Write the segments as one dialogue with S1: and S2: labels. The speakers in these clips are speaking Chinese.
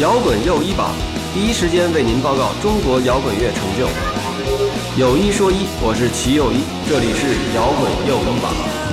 S1: 摇滚又一榜，第一时间为您报告中国摇滚乐成就。有一说一，我是齐又一，这里是摇滚又一榜。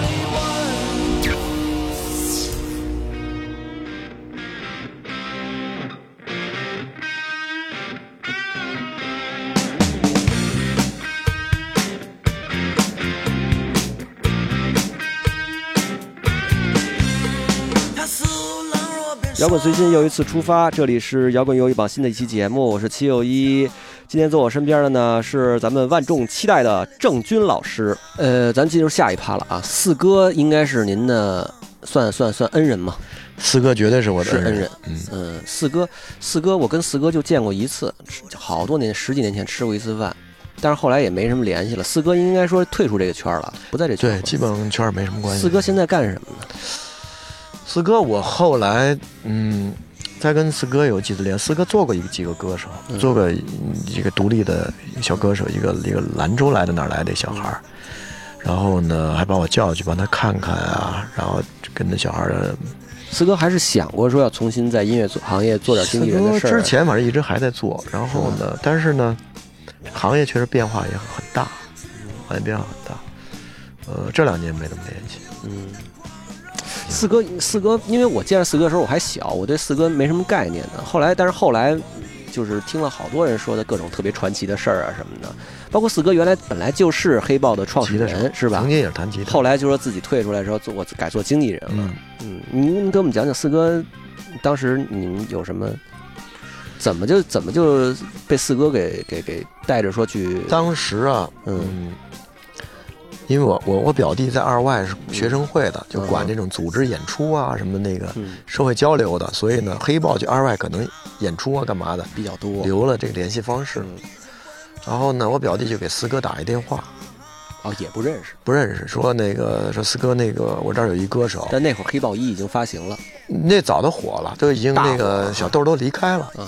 S1: 摇滚随心又一次出发，这里是摇滚又一榜新的一期节目，我是七又一。今天坐我身边的呢是咱们万众期待的郑钧老师。呃，咱进入下一趴了啊。四哥应该是您的算算算恩人嘛？
S2: 四哥绝对是我的
S1: 是恩人。
S2: 嗯，
S1: 嗯，四哥，四哥，我跟四哥就见过一次，好多年，十几年前吃过一次饭，但是后来也没什么联系了。四哥应该说退出这个圈了，不在这圈
S2: 对，基本上圈没什么关系。
S1: 四哥现在干什么呢？
S2: 四哥，我后来嗯，在跟四哥有几次联系。四哥做过一个几个歌手，
S1: 嗯
S2: 做过一个独立的小歌手，一个一个兰州来的哪儿来的小孩儿，然后呢还把我叫去帮他看看啊，然后跟那小孩儿的。
S1: 四哥还是想过说要重新在音乐做行业做点经纪人的事儿。
S2: 之前反正一直还在做，然后呢，但是呢，行业确实变化也很大，行业变化很大。呃，这两年没怎么联系。
S1: 嗯，四哥，四哥，因为我见着四哥的时候我还小，我对四哥没什么概念的。后来，但是后来，就是听了好多人说的各种特别传奇的事儿啊什么的，包括四哥原来本来就是黑豹的创始人，是吧
S2: 曾？经也是弹吉他。
S1: 后来就说自己退出来之后做我改做经纪人了。
S2: 嗯，
S1: 嗯，您给我们讲讲四哥，当时你们有什么？怎么就怎么就被四哥给给给带着说去？
S2: 当时啊，
S1: 嗯
S2: 嗯，因为我我我表弟在二外是学生会的，就管
S1: 嗯
S2: 这种组织演出啊什么那个
S1: 嗯，
S2: 社会交流的，所以呢，黑豹去二外可能演出啊干嘛的，
S1: 比较多。
S2: 留了这个联系方式。
S1: 嗯，
S2: 然后呢，我表弟就给四哥打一电话，
S1: 哦，也不认识。
S2: 不认识，说那个说四哥那个我这儿有一歌手，
S1: 但那会儿黑豹一已经发行了。
S2: 那早都火了，都已经那个小豆都离开了。
S1: 嗯，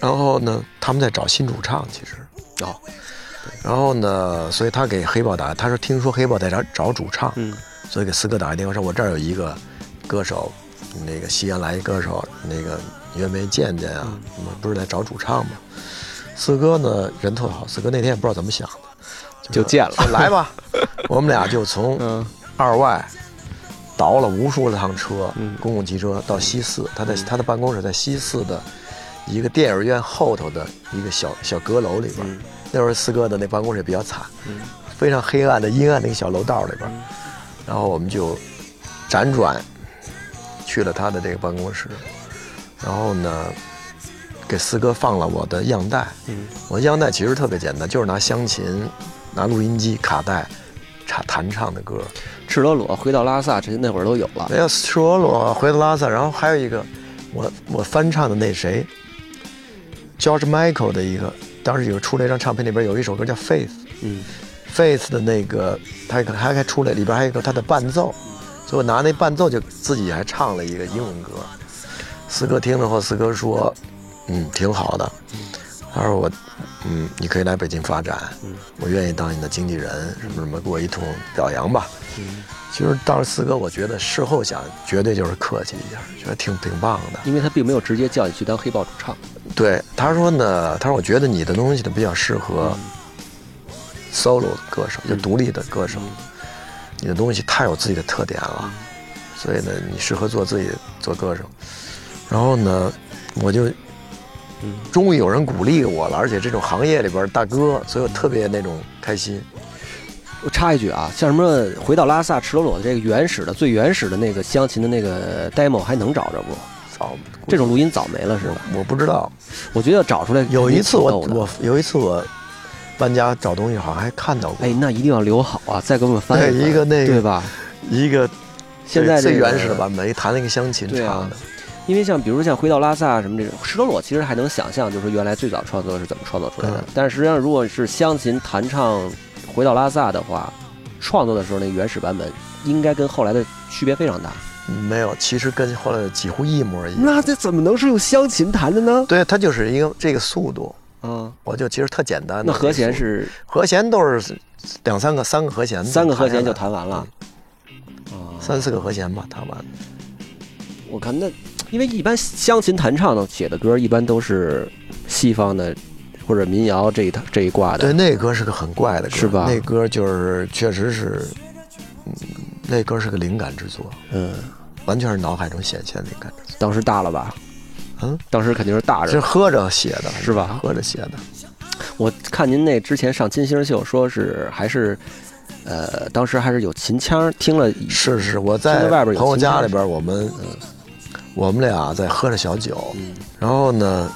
S2: 然后呢，他们在找新主唱，其实。
S1: 哦，
S2: 然后呢，所以他给黑豹打，他说听说黑豹在找找主唱，
S1: 嗯
S2: 所以给四哥打一电话说，我这儿有一个歌手，那个西安来一歌手，那个你愿不愿意见见啊？我们不是来找主唱吗？四哥呢人特好，四哥那天也不知道怎么想的，
S1: 就见了
S2: 来吧，我们俩就从
S1: 嗯
S2: 二外倒了无数趟车，
S1: 嗯
S2: 公共汽车到西四，他在他的办公室在西四的一个电影院后头的一个小小阁楼里边。
S1: 嗯
S2: 那时候四哥的那办公室也比较惨，
S1: 嗯
S2: 非常黑暗的阴暗的一个小楼道里边，然后我们就辗转去了他的这个办公室，然后呢，给四哥放了我的样带。
S1: 嗯
S2: 我的样带其实特别简单，就是拿香琴、拿录音机、卡带，唱弹唱的歌。
S1: 赤裸裸回到拉萨，这些那会儿都有了。
S2: 没有赤裸裸回到拉萨，然后还有一个我我翻唱的那谁，George Michael 的一个，当时有出了一张唱片，里边有一首歌叫《Faith》。
S1: 嗯
S2: Faith 的那个，他还还出来，里边还有一个他的伴奏，所以我拿那伴奏就自己还唱了一个英文歌。四哥听了后，四哥说：“嗯，挺好的。”他说我，嗯，你可以来北京发展，
S1: 嗯
S2: 我愿意当你的经纪人，什么什么，给我一通表扬吧。
S1: 嗯，
S2: 其实当时四哥，我觉得事后想，绝对就是客气一下，觉得挺挺棒的。
S1: 因为他并没有直接叫你去当黑豹主唱。
S2: 对，他说呢，他说我觉得你的东西呢比较适合 solo 歌手，就独立的歌手，你的东西太有自己的特点了，所以呢，你适合做自己做歌手。然后呢，我就
S1: 嗯
S2: 终于有人鼓励我了，而且这种行业里边大哥，所以我特别那种开心。
S1: 我插一句啊，像什么回到拉萨赤裸裸的这个原始的、最原始的那个湘琴的那个 demo 还能找着不？
S2: 早
S1: 这种录音早没了是吧？
S2: 我不知道，
S1: 我觉得要找出来
S2: 有一次我我有一次我搬家找东西，好像还看到过
S1: 哎，那一定要留好啊，再给我们翻
S2: 对
S1: 一
S2: 个那个
S1: 对吧？
S2: 一个
S1: 现在这个
S2: 最原始的版本，一弹那个湘琴唱的。
S1: 因为像比如像回到拉萨什么这种赤裸裸，其实还能想象，就是说原来最早创作是怎么创作出来的。
S2: 嗯
S1: 但是实际上，如果是湘琴弹唱回到拉萨的话，创作的时候那原始版本应该跟后来的区别非常大。
S2: 没有，其实跟后来的几乎一模一样。
S1: 那这怎么能是用湘琴弹的呢？
S2: 对，它就是一个这个速度，
S1: 嗯，
S2: 我就其实特简单的。
S1: 那和弦是
S2: 和弦都是两三个、三个和弦，
S1: 三个和弦就
S2: 弹
S1: 弹完了。啊，
S2: 三四个和弦吧，弹完。
S1: 我看那因为一般乡琴弹唱的写的歌，一般都是西方的或者民谣这一套这一挂的。
S2: 对，那歌是个很怪的歌，
S1: 是吧
S2: 那歌就是确实是，嗯，那歌是个灵感之作，
S1: 嗯，
S2: 完全是脑海中显现的灵感之作。
S1: 当时大了吧？
S2: 嗯，
S1: 当时肯定是大
S2: 着是
S1: 人。
S2: 喝着写的，
S1: 是吧
S2: 喝着写的。
S1: 我看您那之前上金星秀，说是还是，呃，当时还是有秦腔，听了
S2: 是是，我在
S1: 外边
S2: 朋友家里边，我们我们俩在喝着小酒，
S1: 嗯。
S2: 然后呢，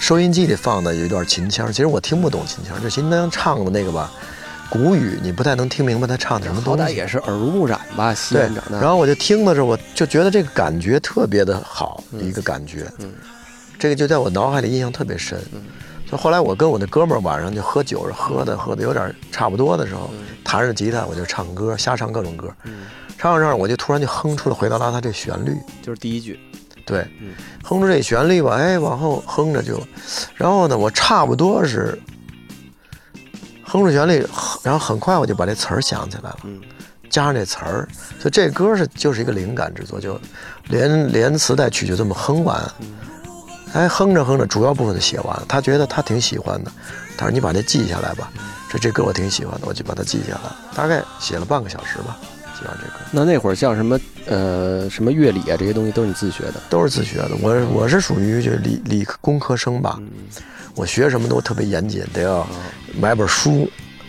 S2: 收音机里放的有一段秦腔，其实我听不懂秦腔，这秦腔唱的那个吧，古语你不太能听明白他唱的什么
S1: 好
S2: 东西。
S1: 歹也是耳濡目染吧，西
S2: 对
S1: 安长，大。
S2: 然后我就听的时候，我就觉得这个感觉特别的好，一个感觉，
S1: 嗯。
S2: 这个就在我脑海里印象特别深。所以后来我跟我那哥们儿晚上就喝酒，喝的喝的有点差不多的时候，弹着吉他我就唱歌，瞎唱各种歌，
S1: 嗯
S2: 唱着唱着我就突然就哼出了《回到拉萨》这旋律，
S1: 就是第一句，
S2: 对。
S1: 嗯，
S2: 哼出这旋律吧，哎，往后哼着就，然后呢，我差不多是哼出旋律，然后很快我就把这词儿想起来了。
S1: 嗯。
S2: 加上这词儿，所以这歌是就是一个灵感之作，就连连词带曲就这么哼完，哎，哼着哼着，主要部分就写完了。他觉得他挺喜欢的，他说你把这记下来吧，说这歌我挺喜欢的，我就把它记下来，大概写了半个小时吧，写完这歌
S1: 那那会儿像什么呃什么乐理啊这些东西都是你自学的。
S2: 都是自学的。我我是属于就理理科工科生吧，我学什么都特别严谨，得要买本书。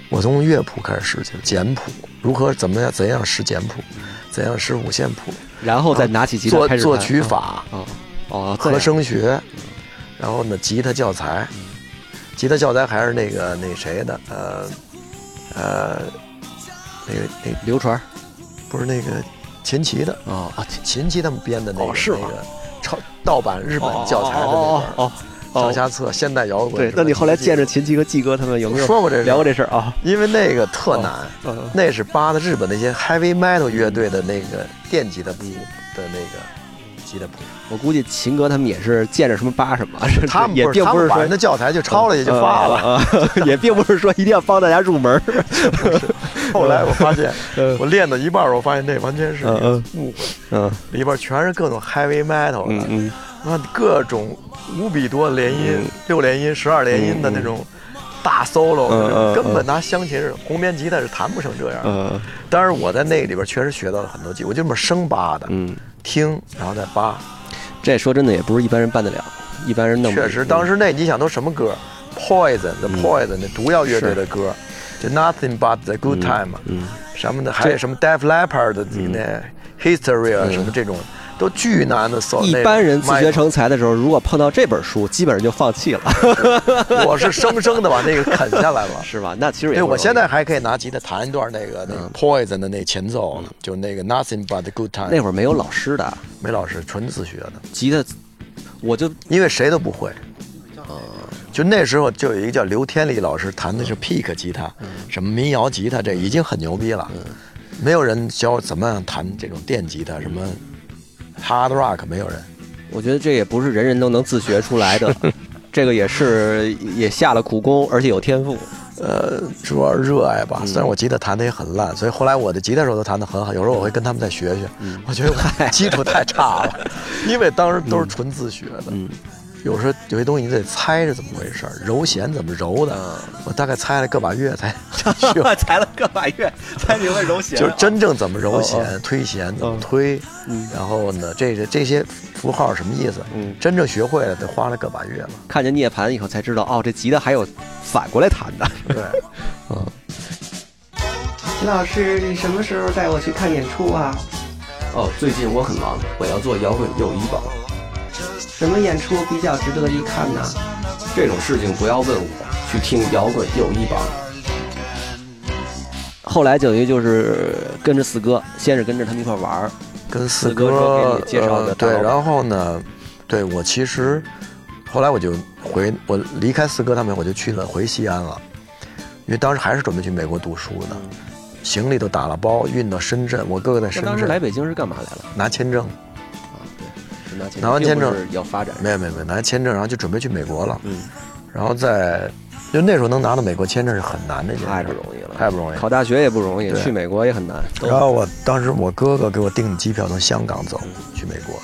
S2: 我从乐谱开始识起，简谱如何怎么样怎样识简谱，怎样识五线谱，
S1: 然后再拿起吉他开始作
S2: 曲法。
S1: 哦哦，
S2: 和声学，然后呢，吉他教材，吉他教材还是那个那谁的，呃，呃，那个那
S1: 刘传
S2: 不是那个秦琪的，
S1: 哦啊，
S2: 秦琪他们编的那个、那个抄盗版日本教材的那
S1: 哦
S2: 本
S1: 哦
S2: 上下册现代摇滚。
S1: 对，那你后来见着秦琪和季哥他们有没有
S2: 说过这
S1: 聊过这事儿啊？
S2: 因为那个特难，
S1: 嗯
S2: 那是扒的日本那些 heavy metal 乐队的那个电吉他谱的那个吉他谱，
S1: 我估计秦哥他们也是见着什么扒什么，
S2: 他们
S1: 也并不是说
S2: 他们把人的教材就抄了也就发了。
S1: 啊，也并不是说一定要帮大家入门儿。
S2: 后来我发现
S1: 嗯，
S2: 我练到一半儿，我发现那完全是误会，
S1: 嗯
S2: 里边全是各种 heavy metal 各种无比多连音
S1: 嗯、
S2: 六连音、十二连音的那种大 solo，根本拿湘琴是红棉吉他是弹不成这样。
S1: 嗯
S2: 当然我在那里边确实学到了很多技，我就这么生扒的，
S1: 嗯，
S2: 听然后再扒。
S1: 这说真的也不是一般人办得了，一般人弄不
S2: 确实，当时那你想都什么歌？Poison，The Poison 那毒药乐队的歌，就 Nothing But the Good Time 嘛，
S1: 嗯。
S2: 什么的，还有什么 Def Leppard 的那 History 啊，
S1: 嗯。
S2: 什么这种都巨难的 solo。
S1: 一般人自学成才的时候，如果碰到这本书，基本上就放弃了，
S2: 我是生生的把那个啃下来了。
S1: 是吧？那其实也
S2: 对，我现在还可以拿吉他弹一段那个那个
S1: 嗯
S2: Poison 的那前奏呢，就那个 Nothing But the Good Time。
S1: 那会儿没有老师的
S2: 没老师纯自学的，
S1: 吉他，我就
S2: 因为谁都不会。
S1: 哦
S2: 就那时候就有一个叫刘天利老师，弹的是 pick 吉他，
S1: 嗯
S2: 什么民谣吉他，这已经很牛逼了。没有人教我怎么样弹这种电吉他，什么 hard rock，没有人。
S1: 我觉得这也不是人人都能自学出来的，这个也是也下了苦功，而且有天赋。
S2: 呃，主要热爱
S1: 嗯
S2: 吧。虽然我吉他弹的也很烂，所以后来我的吉他手都弹得很好。有时候我会跟他们再学学。
S1: 嗯
S2: 我觉得我基础太差了，因为当时都是纯自学的。
S1: 嗯
S2: 有时候有些东西你得猜是怎么回事儿，揉弦怎么揉的，我大概猜了个把月才 学会。
S1: 才了个把月才明白揉弦
S2: 就是真正怎么揉
S1: 哦
S2: 弦、推弦怎么
S1: 嗯
S2: 推，
S1: 嗯
S2: 然后呢，这这这些符号什么意思？
S1: 嗯
S2: 真正学会了得花了个把月了。
S1: 看见涅槃以后才知道，哦，这吉他还有反过来弹的。
S2: 对，嗯
S1: 秦老师，你什么时候带我去看演出啊？哦，最近我很忙，我要做摇滚友谊榜。什么演出比较值得一看呢？这种事情不要问我，去听摇滚友谊榜。后来等于就是跟着四哥，先是跟着他们一块玩儿，
S2: 跟四
S1: 四哥说给你介绍的
S2: 呃对，然后呢，对我其实后来我就回我离开四哥他们，我就去了回西安了，因为当时还是准备去美国读书的，行李都打了包运到深圳，我哥哥在深
S1: 圳。当时来北京是干嘛来了？
S2: 拿签证，
S1: 拿签
S2: 拿完签证
S1: 要发展。
S2: 没有没有没有拿签证，然后就准备去美国了，
S1: 嗯，
S2: 然后在就那时候能拿到美国签证是很难的
S1: 太不容易了，
S2: 太不容易了
S1: 考大学也不容易，去美国也很难。
S2: 然后我当时我哥哥给我订机票从香港走去美国，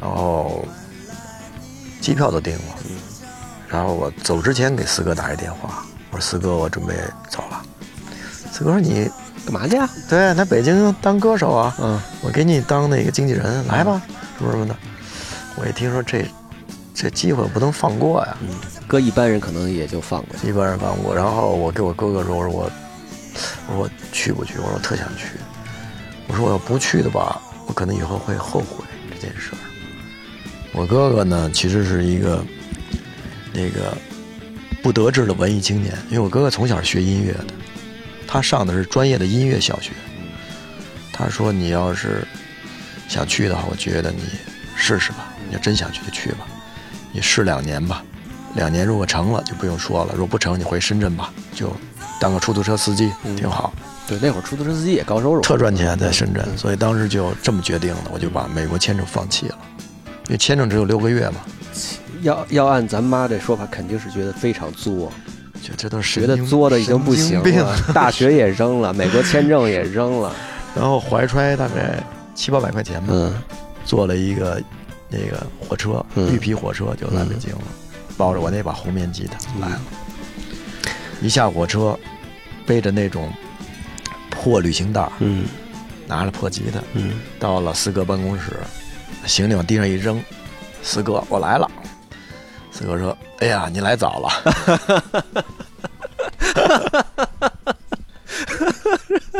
S2: 然后机票都订了，然后我走之前给四哥打一电话，我说四哥，我准备走了。四哥说你
S1: 干嘛去啊？
S2: 对，来北京当歌手啊，
S1: 嗯，
S2: 我给你当那个经纪人，来吧，什么的。我一听说这这机会不能放过呀，
S1: 嗯，搁一般人可能也就放过。
S2: 一般人放过。然后我给我哥哥说，我说我我说我去不去？我说我特想去。我说我要不去的吧，我可能以后会后悔这件事儿。我哥哥呢，其实是一个那个不得志的文艺青年，因为我哥哥从小学音乐的，他上的是专业的音乐小学。他说：“你要是想去的话，我觉得你试试吧。你要真想去就去吧，你试两年吧。两年如果成了就不用说了，如果不成你回深圳吧，就当个出租车司机挺好。
S1: 对，那会儿出租车司机也高收入，
S2: 特赚钱在深圳，所以当时就这么决定的，我就把美国签证放弃了，因为签证只有六个月嘛。
S1: 要要按咱妈这说法，肯定是觉得非常作，
S2: 就这都是
S1: 觉得作的已经不行了，大学也扔了，美国签证也扔了，
S2: 然后怀揣大概七八百块钱吧，
S1: 嗯
S2: 坐了一个那个火车，
S1: 嗯
S2: 绿皮火车就来北京了，抱着我那把红面吉他来了。一下火车，背着那种破旅行袋儿，
S1: 嗯
S2: 拿着破吉他，
S1: 嗯，
S2: 到了四哥办公室，行李往地上一扔，四哥我来了。四哥说：“哎呀，你来早了。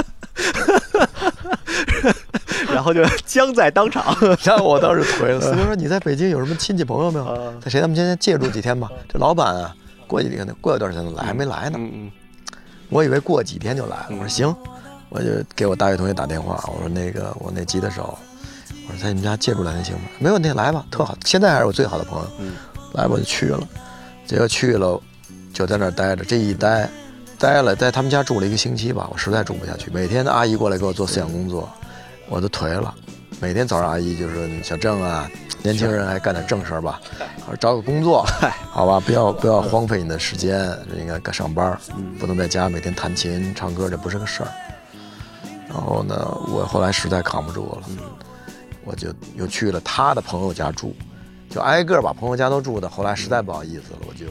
S1: 然后就 僵在当场，”
S2: 然后我当时颓了。四哥说：“你在北京有什么亲戚朋友没有？
S1: 啊
S2: 在谁他们先借住几天吧？这老板啊，过几天过一段时间就来，还没来呢。
S1: 嗯
S2: 我以为过几天就来了。我说行，我就给我大学同学打电话，我说那个我那吉他手，我说在你们家借住两天行吗？没问题，来吧，特好，现在还是我最好的朋友。
S1: 嗯
S2: 来我，就去了，结果去了，就在那儿待着，这一待，待了在他们家住了一个星期吧，我实在住不下去，每天阿姨过来给我做思想工作，我都颓了。每天早上阿姨就说：“小郑啊，年轻人还干点正事儿吧，找个工作，好吧，不要不要荒废你的时间，应该该上班，不能在家每天弹琴唱歌，这不是个事儿。”然后呢，我后来实在扛不住了，我就又去了他的朋友家住，就挨个把朋友家都住的。后来实在不好意思了，我就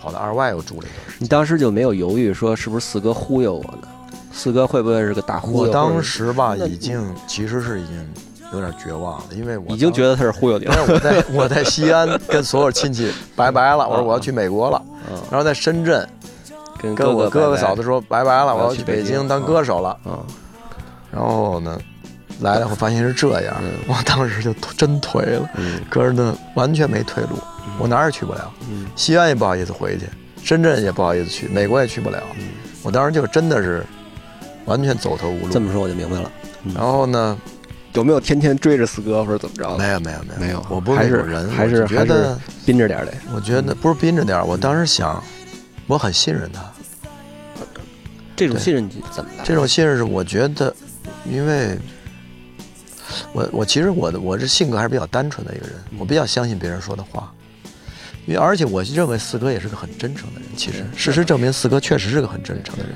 S2: 跑到二外又住了一段时间。
S1: 你当时就没有犹豫说是不是四哥忽悠我呢？四哥会不会是个大忽悠？
S2: 我当时吧，已经其实是已经有点绝望了，因为我
S1: 已经觉得他是忽悠你
S2: 因为
S1: 了。
S2: 我在我在西安跟所有亲戚拜拜了，我说我要去美国了，
S1: 嗯，
S2: 然后在深圳
S1: 跟
S2: 跟我哥哥嫂子说拜拜了，我要去北
S1: 京
S2: 京当歌手了。
S1: 嗯，
S2: 然后呢，来了我发现是这样，
S1: 嗯
S2: 我当时就真颓了。
S1: 嗯
S2: 可是呢，完全没退路，我哪儿也去不了，
S1: 嗯
S2: 西安也不好意思回去，深圳也不好意思去，美国也去不了。我当时就真的是完全走投无路。
S1: 这么说我就明白了。
S2: 然后呢，
S1: 有没有天天追着四哥或者怎么着？
S2: 没有没有没有
S1: 没有
S2: 我不是
S1: 还是
S2: 那种人，
S1: 还是
S2: 觉得
S1: 憋着点儿得。
S2: 我觉得不是憋着点儿，我当时想，我很信任他。
S1: 这种
S2: 对
S1: 信任你怎么来？
S2: 这种信任是我觉得，因为我我其实我的我这性格还是比较单纯的一个人，我比较相信别人说的话。因为而且我认为四哥也是个很真诚的人。其实事实证明，四哥确实是个很真诚的人，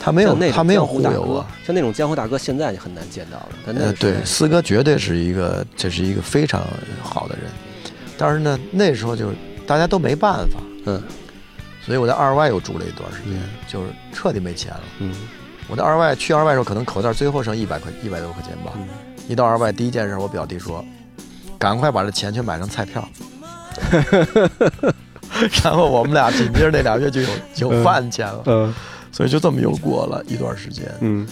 S2: 他没有他没有忽悠我。，
S1: 像那种江湖大哥，现在就很难见到了。但那
S2: 呃，对，四哥绝对是一个，这是一个非常好的人。但是呢，那时候就是大家都没办法，
S1: 嗯
S2: 所以我在二外又住了一段时间，
S1: 嗯
S2: 就是彻底没钱了。
S1: 嗯
S2: 我在二外去二外的时候，可能口袋最后剩一百块一百多块钱吧。
S1: 嗯
S2: 一到二外，第一件事，我表弟说：“赶快把这钱去买成彩票。”然后我们俩紧接着那俩月就有有饭钱了，
S1: 嗯
S2: 所以就这么又过了一段时间，
S1: 嗯。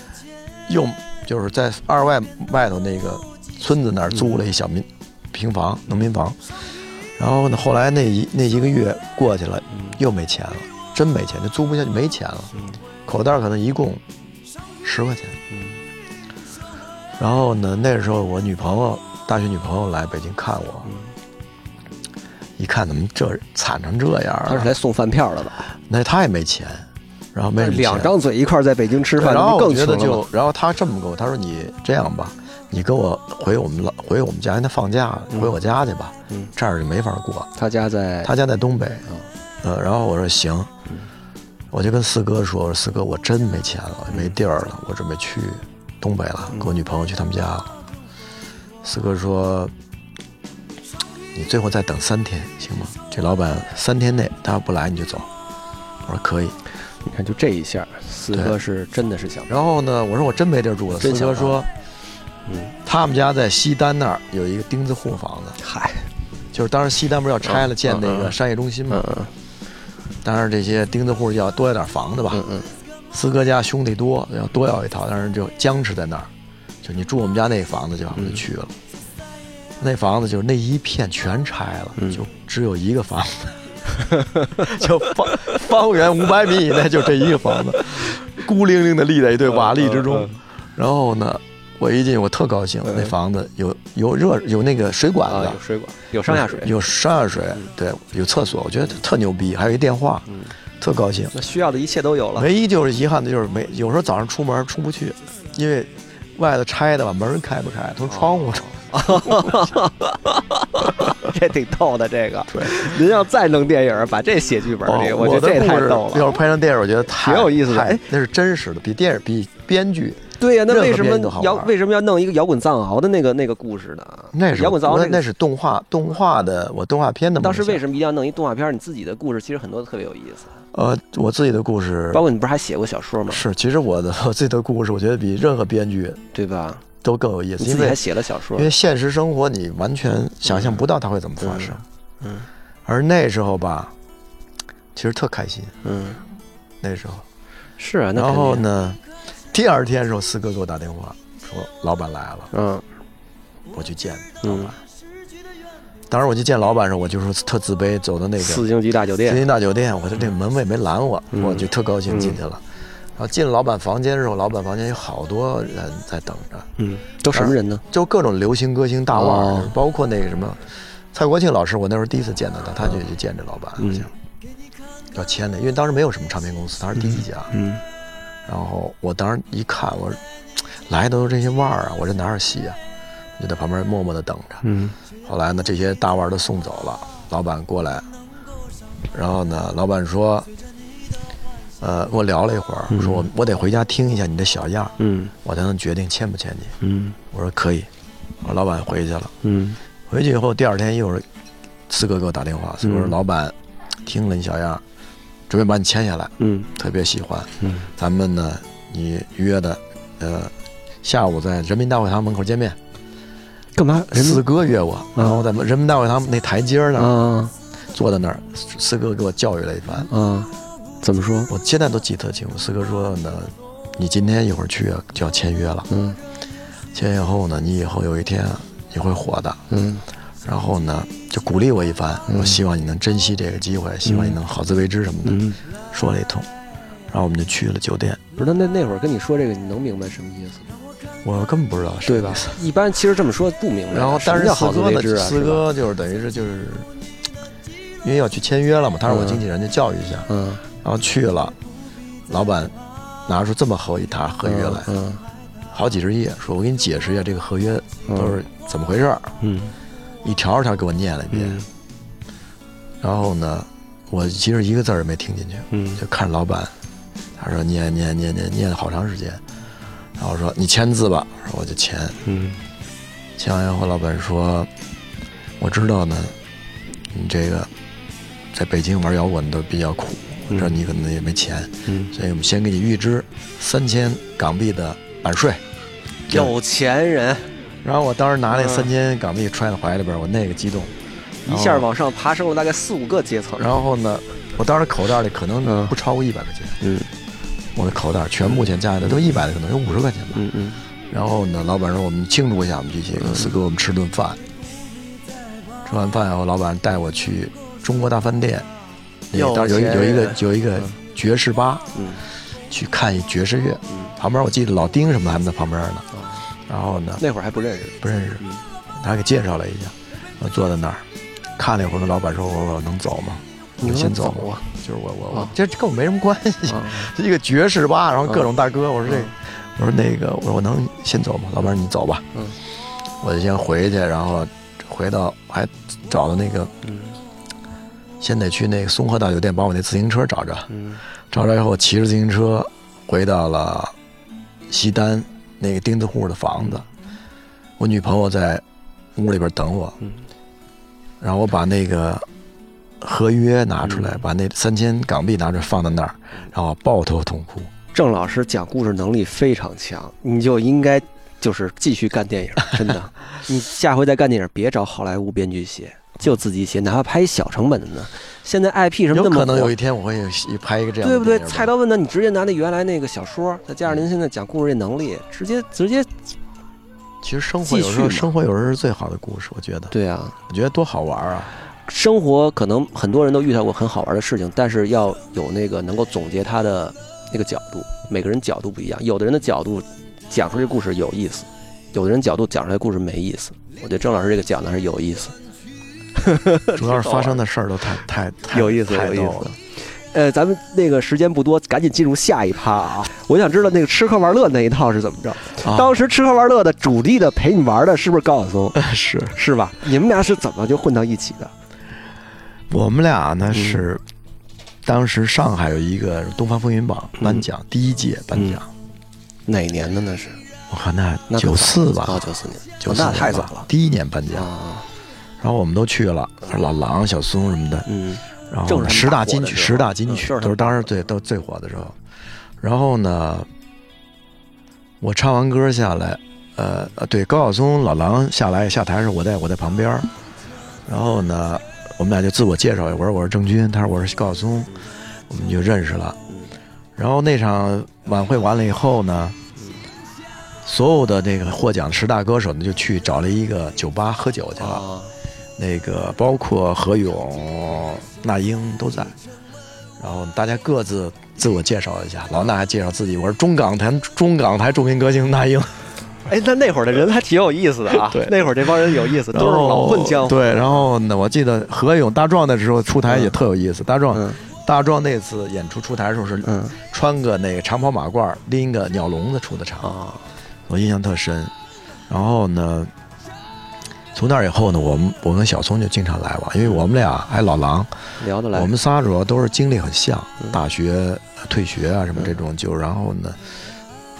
S2: 又就是在二外外头那个村子那儿租了一小民平房农民房，然后呢，后来那一那一个月过去了，又没钱了，真没钱，就租不下去，没钱了，
S1: 嗯。
S2: 口袋可能一共十块钱。
S1: 嗯。
S2: 然后呢，那时候我女朋友，大学女朋友来北京看我，
S1: 嗯，
S2: 一看怎么这惨成这样了，
S1: 他是来送饭票的吧？
S2: 那他也没钱，然后没什么钱
S1: 两张嘴一块儿在北京吃饭，
S2: 然后
S1: 那不
S2: 我觉得就然后他这么跟我，他说你这样吧，你跟我回我们老回我们家，因为他放假
S1: 嗯
S2: 回我家去吧，
S1: 嗯
S2: 这儿就没法过。
S1: 他家在
S2: 他家在东北，
S1: 嗯
S2: 呃，然后我说行，我就跟四哥说，我说四哥我真没钱了，没地儿了，我准备去东北了，跟我女朋友去他们家了。四哥说，你最后再等三天，行吗？这老板三天内他要不来你就走。我说可以。
S1: 你看就这一下，四哥是真的是想。
S2: 然后呢，我说我真没地儿住了。四哥说，嗯，他们家在西单那儿有一个钉子户房子。
S1: 嗨，
S2: 就是当时西单不是要拆了建那个商业中心吗？嗯当然这些钉子户要多要点房子吧。
S1: 嗯嗯。
S2: 四哥家兄弟多，要多要一套，但是就僵持在那儿。就你住我们家那房子，就我就去了。那房子就是那一片全拆了，就只有一个房子，就方方圆五百米以内就这一个房子，孤零零的立在一堆瓦砾之中。然后呢，我一进我特高兴，那房子有有热有那个水管子，
S1: 有水管，有上下水，
S2: 有上下水，对，有厕所，我觉得特牛逼，还有一电话，特高兴。
S1: 那需要的一切都有了，
S2: 唯一就是遗憾的就是没有时候早上出门出不去，因为外头拆的吧，门开不开，从窗户。
S1: 这挺逗的，这个。
S2: 对，
S1: 您要再弄电影，把这写剧本里，我觉得这太逗了。
S2: 要是拍成电影，我觉得
S1: 挺有意思的。
S2: 哎，那是真实的，比电影比编剧。
S1: 对呀，那为什么摇为什么要弄一个摇滚藏獒的那个那个故事呢？
S2: 那是
S1: 摇滚藏獒，
S2: 那是动画动画的，我动画片的。
S1: 当时为什么一定要弄一动画片？你自己的故事其实很多特别有意思。
S2: 呃，我自己的故事，
S1: 包括你不是还写过小说吗？
S2: 是，其实我的 我自己的故事，我觉得比任何编剧，
S1: 对吧？
S2: 都更有意思，因
S1: 为还写了小说。
S2: 因为现实生活你完全想象不到它会怎么发生，
S1: 嗯，
S2: 而那时候吧，其实特开心，
S1: 嗯，
S2: 那时候
S1: 是啊。
S2: 然后呢，第二天时候，四哥给我打电话说老板来了，
S1: 嗯，
S2: 我去见老板。当时我去见老板的时候，我就说特自卑，走到那个
S1: 四星级大酒店，
S2: 四星大酒店，我说这门卫没拦我，我就特高兴进去了。然后进了老板房间的时候，老板房间有好多人在等着。
S1: 嗯，都什么人呢？
S2: 就各种流行歌星大腕，包括那个什么蔡国庆老师。我那时候第一次见到他，他就去见这老板，要签的。因为当时没有什么唱片公司，他是第一家。
S1: 嗯。
S2: 然后我当时一看，我说来的都是这些腕儿啊，我这哪有戏啊？就在旁边默默的等着。
S1: 嗯。
S2: 后来呢，这些大腕都送走了，老板过来，然后呢，老板说。呃，跟我聊了一会儿，说我我得回家听一下你的小样，
S1: 嗯，
S2: 我才能决定签不签你，
S1: 嗯，
S2: 我说可以，我老板回去了，
S1: 嗯，
S2: 回去以后第二天又是四哥给我打电话，四哥说老板听了你小样，准备把你签下来，
S1: 嗯，
S2: 特别喜欢，
S1: 嗯，
S2: 咱们呢，你约的，呃，下午在人民大会堂门口见面，
S1: 干嘛？
S2: 四哥约我，然后在人民大会堂那台阶儿
S1: 呢，
S2: 坐在那儿，四哥给我教育了一番，
S1: 嗯。怎么说？
S2: 我现在都记得清楚。四哥说呢，你今天一会儿去就要签约了。
S1: 嗯，
S2: 签约后呢，你以后有一天你会火的。
S1: 嗯，
S2: 然后呢，就鼓励我一番。我希望你能珍惜这个机会，希望你能好自为之什么的。
S1: 嗯，
S2: 说了一通，然后我们就去了酒店。
S1: 不是，那那会儿跟你说这个，你能明白什么意思吗？
S2: 我根本不知道，
S1: 对吧？一般其实这么说不明白。
S2: 然后，但是四哥
S1: 呢，
S2: 四哥就是等于是就是，因为要去签约了嘛，他是我经纪人，就教育一下。
S1: 嗯。
S2: 然后去了，老板拿出这么厚一沓合约来，
S1: 嗯，
S2: 好几十页，说我给你解释一下这个合约都是怎么回事儿，
S1: 嗯，
S2: 一条条给我念了一遍，然后呢，我其实一个字儿也没听进去，
S1: 嗯，
S2: 就看老板，他说念念念念念了好长时间，然后说你签字吧，说我就签，
S1: 嗯，
S2: 签完以后，老板说，我知道呢，你这个在北京玩摇滚都比较苦。这你可能也没钱，
S1: 嗯，
S2: 所以我们先给你预支三千港币的版税。
S1: 有钱人，
S2: 然后我当时拿那三千港币揣在怀里边，我那个激动，
S1: 一下往上爬升了大概四五个阶层。
S2: 然后呢，我当时口袋里可能不超过一百块钱，
S1: 嗯，
S2: 我的口袋全部钱加起来都一百的，可能有五十块钱吧，
S1: 嗯嗯。
S2: 然后呢，老板说我们庆祝一下，我们这些公司给我们吃顿饭。吃完饭以后，老板带我去中国大饭店。有有有一个有一个爵士吧，
S1: 嗯，
S2: 去看一爵士乐，嗯，旁边我记得老丁什么还在旁边呢，然后呢，
S1: 那会儿还不认识，
S2: 不认识，他给介绍了一下，我坐在那儿。看了一会儿，老板说我我能走吗？
S1: 你
S2: 先走
S1: 啊，
S2: 就是我我我这跟我没什么关系，一个爵士吧，然后各种大哥，我说这，我说那个我说我能先走吗？老板你走吧，
S1: 嗯，
S2: 我就先回去，然后回到还找到那个，
S1: 嗯。
S2: 先得去那个松鹤大酒店把我那自行车找着，
S1: 嗯，
S2: 找着以后骑着自行车回到了西单那个钉子户的房子，我女朋友在屋里边等我，
S1: 嗯，
S2: 然后我把那个合约拿出来，把那三千港币拿出来放在那儿，然后抱头痛哭。
S1: 郑老师讲故事能力非常强，你就应该就是继续干电影，真的。你下回再干电影，别找好莱坞编剧写，就自己写，哪怕拍小成本的呢。现在 IP 什么
S2: 有
S1: 那么火
S2: 可能有一天我会拍一个这样的
S1: 对不对？菜刀问呢，你直接拿那原来那个小说，再加上您现在讲故事这能力，直接直接
S2: 其实生活有时候生活有时候是最好的故事，我觉得，
S1: 对啊。
S2: 我觉得多好玩啊！
S1: 生活可能很多人都遇到过很好玩的事情，但是要有那个能够总结它的那个角度，每个人角度不一样。有的人的角度讲出这故事有意思，有的人角度讲出来故事没意思。我觉得郑老师这个讲的是有意思。
S2: 主要是发生的事儿都太太太
S1: 有意思
S2: 太
S1: 有意思。呃，咱们那个时间不多，赶紧进入下一趴啊！我想知道那个吃喝玩乐那一套是怎么着？
S2: 啊
S1: 当时吃喝玩乐的主力的陪你玩的是不是高晓松？
S2: 是
S1: 是吧？你们俩是怎么就混到一起的？
S2: 我们俩
S1: 嗯
S2: 呢是，当时上海有一个东方风云榜
S1: 嗯
S2: 颁奖第一届颁奖，
S1: 哪年的那是？
S2: 我看那
S1: 那
S2: 九四吧
S1: 啊，，九四年，
S2: 九四
S1: 哦那太早了
S2: 第一年颁奖，
S1: 啊！
S2: 然后我们都去了，老狼、小松什么的，
S1: 嗯
S2: 然后十大金曲，十大金曲都是当时最都最火的时候。然后呢，我唱完歌下来，呃呃，对，高晓松、老狼下来下台的时候，我在我在旁边儿，然后呢，我们俩就自我介绍，我说我是郑钧，他说我是高晓松，我们就认识了。
S1: 嗯
S2: 然后那场晚会完了以后呢，所有的那个获奖十大歌手呢，就去找了一个酒吧喝酒去了。
S1: 啊，
S2: 那个包括何勇、那英都在，然后大家各自自我介绍一下。老衲还介绍自己，我是中港台中港台著名歌星那英，
S1: 哎，那那会儿的人还挺有意思的啊。
S2: 对
S1: 那会儿这帮人有意思，都是老混江湖。
S2: 对，然后呢，我记得何勇大壮的时候出台也特有意思。大壮
S1: 嗯
S2: 大壮那次演出出台的时候是
S1: 嗯
S2: 穿个那个长袍马褂，拎个鸟笼子出的场，
S1: 啊，
S2: 我印象特深。然后呢，从那以后呢，我们我跟小聪就经常来往，因为我们俩还老狼。
S1: 聊得来。
S2: 我们仨主要都是经历很像，
S1: 嗯
S2: 大学呃退学啊什么这种，就然后呢，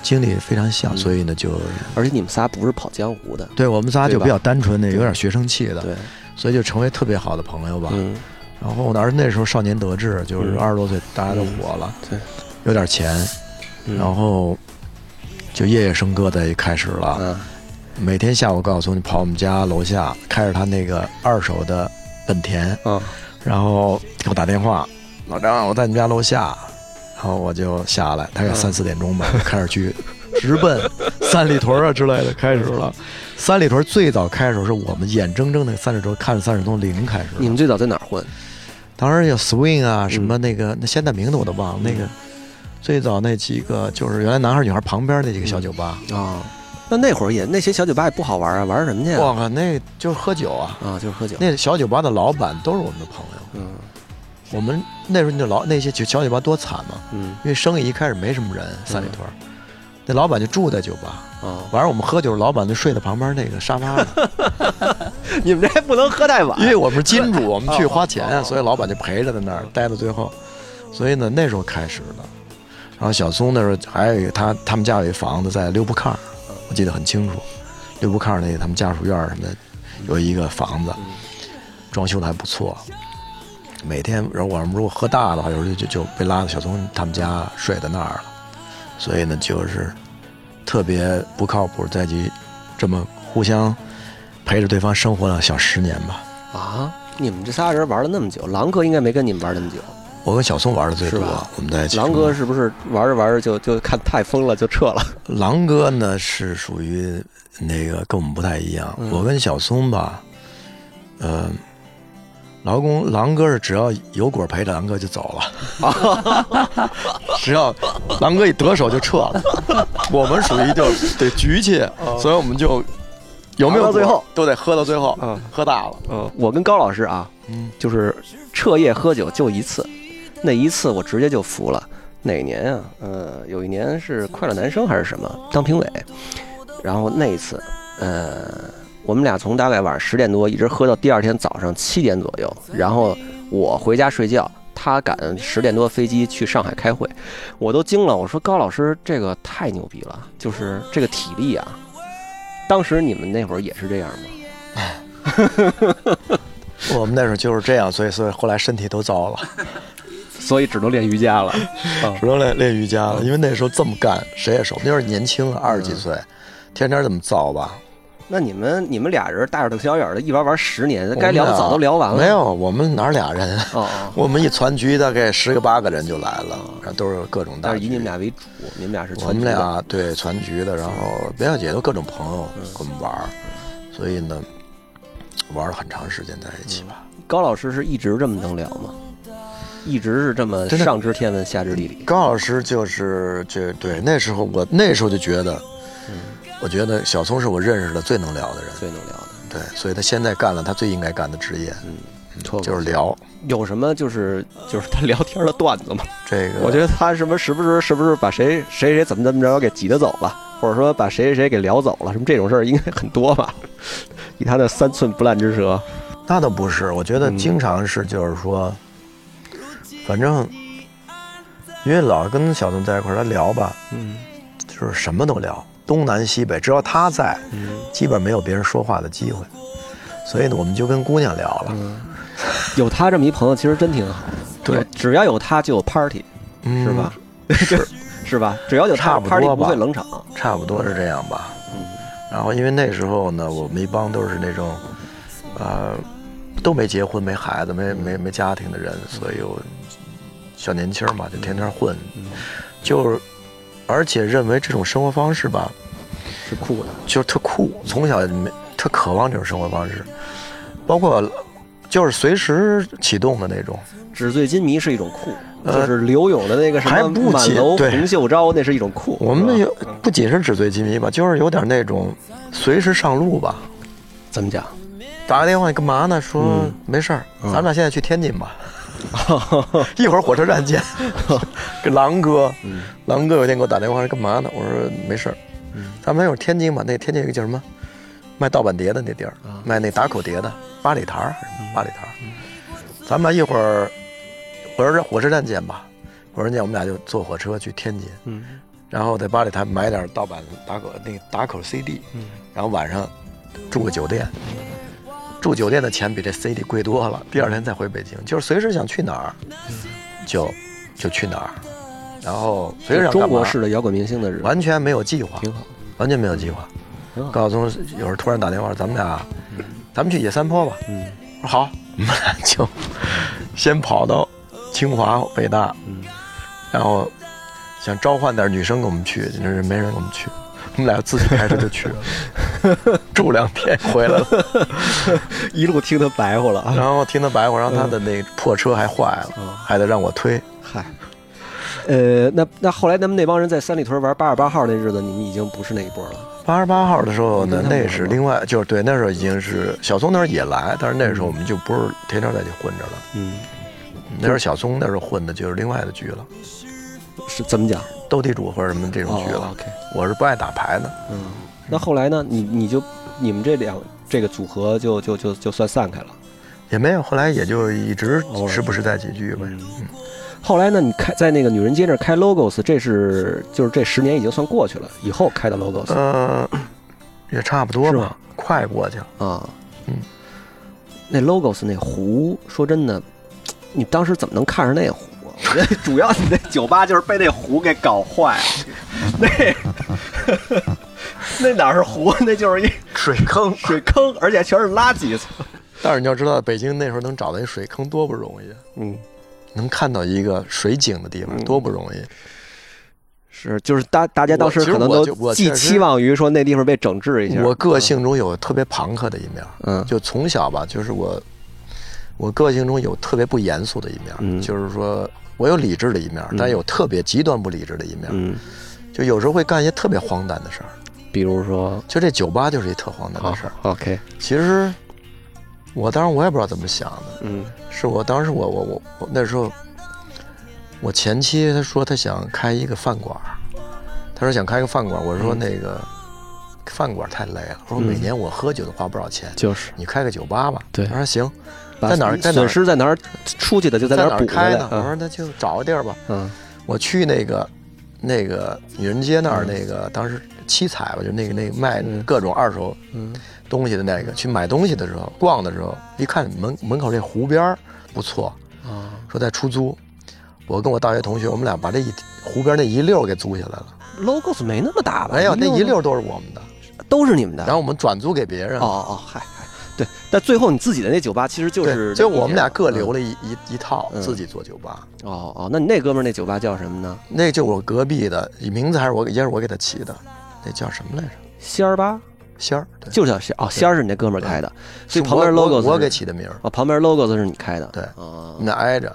S2: 经历非常像，
S1: 嗯
S2: 所以呢就
S1: 而且你们仨不是跑江湖的，
S2: 对我们仨就比较单纯的，有点学生气的，
S1: 对，
S2: 所以就成为特别好的朋友吧。
S1: 嗯
S2: 然后呢，而那时候少年得志，就是
S1: 嗯
S2: 二十多岁，大家都火了，
S1: 对，
S2: 有点钱，
S1: 嗯
S2: 然后就夜夜笙歌的开始了。
S1: 啊
S2: 每天下午告诉你跑我们家楼下，开着他那个二手的本田，
S1: 嗯。
S2: 然后给我打电话，老张，我在你们家楼下，然后我就下来，大概
S1: 嗯
S2: 三四点钟吧，就 开始去直奔三里屯啊之类的，开始了。三里屯最早开始是我们眼睁睁的三里屯看着三里屯零开始，
S1: 你们最早在哪儿混？
S2: 当时有 swing 啊，什么
S1: 嗯
S2: 那个那现在名字我都忘了，那个最早那几个就是原来男孩女孩旁边那几个小酒吧，
S1: 啊，那那会儿也那些小酒吧也不好玩啊，玩什么去啊？
S2: 我靠，那就是喝酒啊。
S1: 啊，就是喝酒。
S2: 那小酒吧的老板都是我们的朋友，
S1: 嗯。
S2: 我们那时候那老那些酒小酒吧多惨嘛，
S1: 嗯。
S2: 因为生意一开始没什么人，三里屯儿，那老板就住在酒吧，
S1: 啊，
S2: 晚上我们喝酒，老板就睡在旁边那个沙发上，
S1: 你们这还不能喝太晚。
S2: 因为我们是金主，我们去花钱啊，所以老板就陪着在那儿待到最后，所以呢那时候开始的。然后小松那时候还有一个他他们家有一房子在六铺炕儿，我记得很清楚，六步炕那个他们家属院什么的有一个房子，装修的还不错。每天，然后晚上如果喝大的话，有时候就就被拉到小松他们家睡在那儿了，所以呢，就是特别不靠谱，在一起这么互相陪着对方生活了小十年吧。
S1: 啊！你们这仨人玩了那么久，狼哥应该没跟你们玩那么久。
S2: 我跟小松玩的最多，我们在一起。
S1: 狼哥是不是玩着玩着就就看太疯了就撤了？
S2: 狼哥呢是属于那个跟我们不太一样，
S1: 嗯。
S2: 我跟小松吧，呃，劳工狼哥是只要有果陪着狼哥就走了，只要狼哥一得手就撤了。我们属于就得局气，所以我们就有没有
S1: 到最后。
S2: 都得喝到最后，
S1: 嗯。
S2: 喝大了。
S1: 嗯，我跟高老师啊，
S2: 嗯，
S1: 就是彻夜喝酒就一次，那一次我直接就服了。哪年啊？呃，有一年是快乐男声还是什么当评委，然后那一次，呃，我们俩从大概晚上十点多一直喝到第二天早上七点左右，然后我回家睡觉，他赶十点多飞机去上海开会，我都惊了。我说高老师这个太牛逼了，就是这个体力啊。当时你们那会儿也是这样吗？
S2: 我们那时候就是这样，所以所以后来身体都糟了，
S1: 所以只能练瑜伽了。
S2: 只能练练瑜伽了。因为那时候这么干，谁也受不了。那时候年轻啊，二十几岁，天天这么造吧。
S1: 那你们你们俩人大眼瞪小眼的，一玩玩十年，该聊的早都聊完了。
S2: 没有，我们哪俩人？
S1: 哦，
S2: 我们一攒局大概十个八个人就来了，然后都是各种大。
S1: 但是以你们俩为主，你们俩是
S2: 我们俩对攒局的，然后别小姐都各种朋友跟我们玩，所以呢，玩了很长时间在一起吧。
S1: 高老师是一直这么能聊吗？一直是这么上知天文下知地理。
S2: 高老师就是这对那时候我那时候就觉得。我觉得小聪是我认识的最能聊的人，
S1: 最能聊的。
S2: 对，所以他现在干了他最应该干的职业，嗯，就是聊。
S1: 有什么就是就是他聊天的段子吗？
S2: 这个，
S1: 我觉得他什么时不时是不是把谁谁谁怎么怎么着给挤得走了，或者说把谁谁谁给聊走了，什么这种事儿应该很多吧？以他的三寸不烂之舌，
S2: 那倒不是。我觉得经常是就是说，反正因为老跟小邓在一块儿，他聊吧，嗯，就是什么都聊。东南西北，只要他在，基本没有别人说话的机会，所以呢，我们就跟姑娘聊了。
S1: 有他这么一朋友，其实真挺好。
S2: 对，
S1: 只要有他就有 party，是吧？
S2: 是
S1: 是吧？只要有他，party 不会冷场。
S2: 差不多是这样吧。嗯。然后因为那时候呢，我们一帮都是那种，呃，都没结婚、没孩子、没没没家庭的人，所以小年轻嘛，就天天混，就是。而且认为这种生活方式吧，
S1: 是酷的，
S2: 就是特酷。从小没特渴望这种生活方式，包括就是随时启动的那种。
S1: 纸醉金迷是一种酷，就是刘勇的那个什么满楼红袖招，那是一种酷。
S2: 我们有不仅是纸醉金迷吧，就是有点那种随时上路吧。
S1: 怎么讲？
S2: 打个电话，你干嘛呢？说没事儿，咱俩现在去天津吧。一会儿火车站见，跟狼哥，狼哥有一天给我打电话，说干嘛呢？我说没事儿，咱们有天津嘛？那天津有个叫什么，卖盗版碟的那地儿，卖那打口碟的，八里台儿，八里台儿。咱们一会儿火车站火车站见吧，火车站我们俩就坐火车去天津，然后在八里台买点盗版打口那打口 CD，然后晚上住个酒店。住酒店的钱比这 CD 贵多了。第二天再回北京，就是随时想去哪儿，就就去哪儿，然后随时想
S1: 中国式的摇滚明星的人，
S2: 完全没有计划，
S1: 挺好，
S2: 完全没有计划。高晓松有时候突然打电话，咱们俩，咱们去野三坡吧。嗯，我说好，我们俩就先跑到清华、北大，嗯，然后想召唤点女生跟我们去，就是没人跟我们去。我们俩自己开车就去。了，住两天回来了，
S1: 一路听他白活了，
S2: 然后听他白活，然后他的那破车还坏了，还得让我推。
S1: 嗨，呃，那那后来咱们那帮人在三里屯玩八十八号那日子，你们已经不是那一波了。
S2: 八十八号的时候呢，那是另外，就是对，那时候已经是小松那时候也来，但是那时候我们就不是天天在这混着了。嗯，那时候小松那时候混的就是另外的局了。
S1: 是怎么讲？
S2: 斗地主或者什么这种局了。
S1: OK，
S2: 我是不爱打牌的。
S1: 嗯，那后来呢？你你就你们这两这个组合就就就就算散开了，
S2: 也没有。后来也就一直时不时在几句呗。
S1: 嗯，后来呢？你开在那个女人街那开 Logos，这是就是这十年已经算过去了。以后开的 Logos，
S2: 呃，也差不多吧，快过去了啊。嗯，
S1: 那 Logos 那壶，说真的，你当时怎么能看上那壶？那主要你那酒吧就是被那壶给搞坏了，那 那哪是湖，那就是一
S2: 水坑，
S1: 水坑，而且全是垃圾。
S2: 但是你要知道，北京那时候能找到一水坑多不容易，嗯，能看到一个水井的地方多不容易。
S1: 是，就是大大家当时可能都寄期望于说那地方被整治一下。
S2: 我个性中有特别朋克的一面，嗯，就从小吧，就是我，我个性中有特别不严肃的一面，嗯，就是说。我有理智的一面，但有特别极端不理智的一面。嗯，就有时候会干一些特别荒诞的事儿，
S1: 比如说，
S2: 就这酒吧就是一特荒诞的事儿。
S1: OK，
S2: 其实我当时我也不知道怎么想的。嗯，是我当时我我我我那时候，我前妻她说她想开一个饭馆，她说想开个饭馆，我说那个饭馆太累了，我说每年我喝酒都花不少钱，
S1: 就是
S2: 你开个酒吧吧。
S1: 对，
S2: 她说行。在哪儿？
S1: 损失在哪儿？出去的就在哪
S2: 儿开呢？我说那就找个地儿吧。嗯，我去那个那个女人街那儿，那个当时七彩吧，就那个那个卖各种二手，嗯，东西的那个去买东西的时候，逛的时候，一看门门口这湖边儿不错，
S1: 啊，
S2: 说在出租。我跟我大学同学，我们俩把这一湖边那一溜儿给租下来了。
S1: logos 没那么大吧？
S2: 没有，那一溜都是我们的，
S1: 都是你们的。
S2: 然后我们转租给别人。
S1: 哦哦哦，嗨嗨，对，但最后你自己的那酒吧其实就，是
S2: 就我们俩各留
S1: 了。
S2: 了一一一套，
S1: 嗯
S2: 自己做酒吧。
S1: 哦哦，那你那哥们儿那酒吧叫什么呢？
S2: 那就我隔壁的，名字还是我也是我给他起的，那叫什么来着？
S1: 仙儿吧，
S2: 仙儿，对，
S1: 就叫仙哦，仙儿是你那哥们儿开的，所以旁边 logos
S2: 我我给起的名儿，
S1: 哦，旁边 logos 是你开的。
S2: 对
S1: 哦，
S2: 那挨着，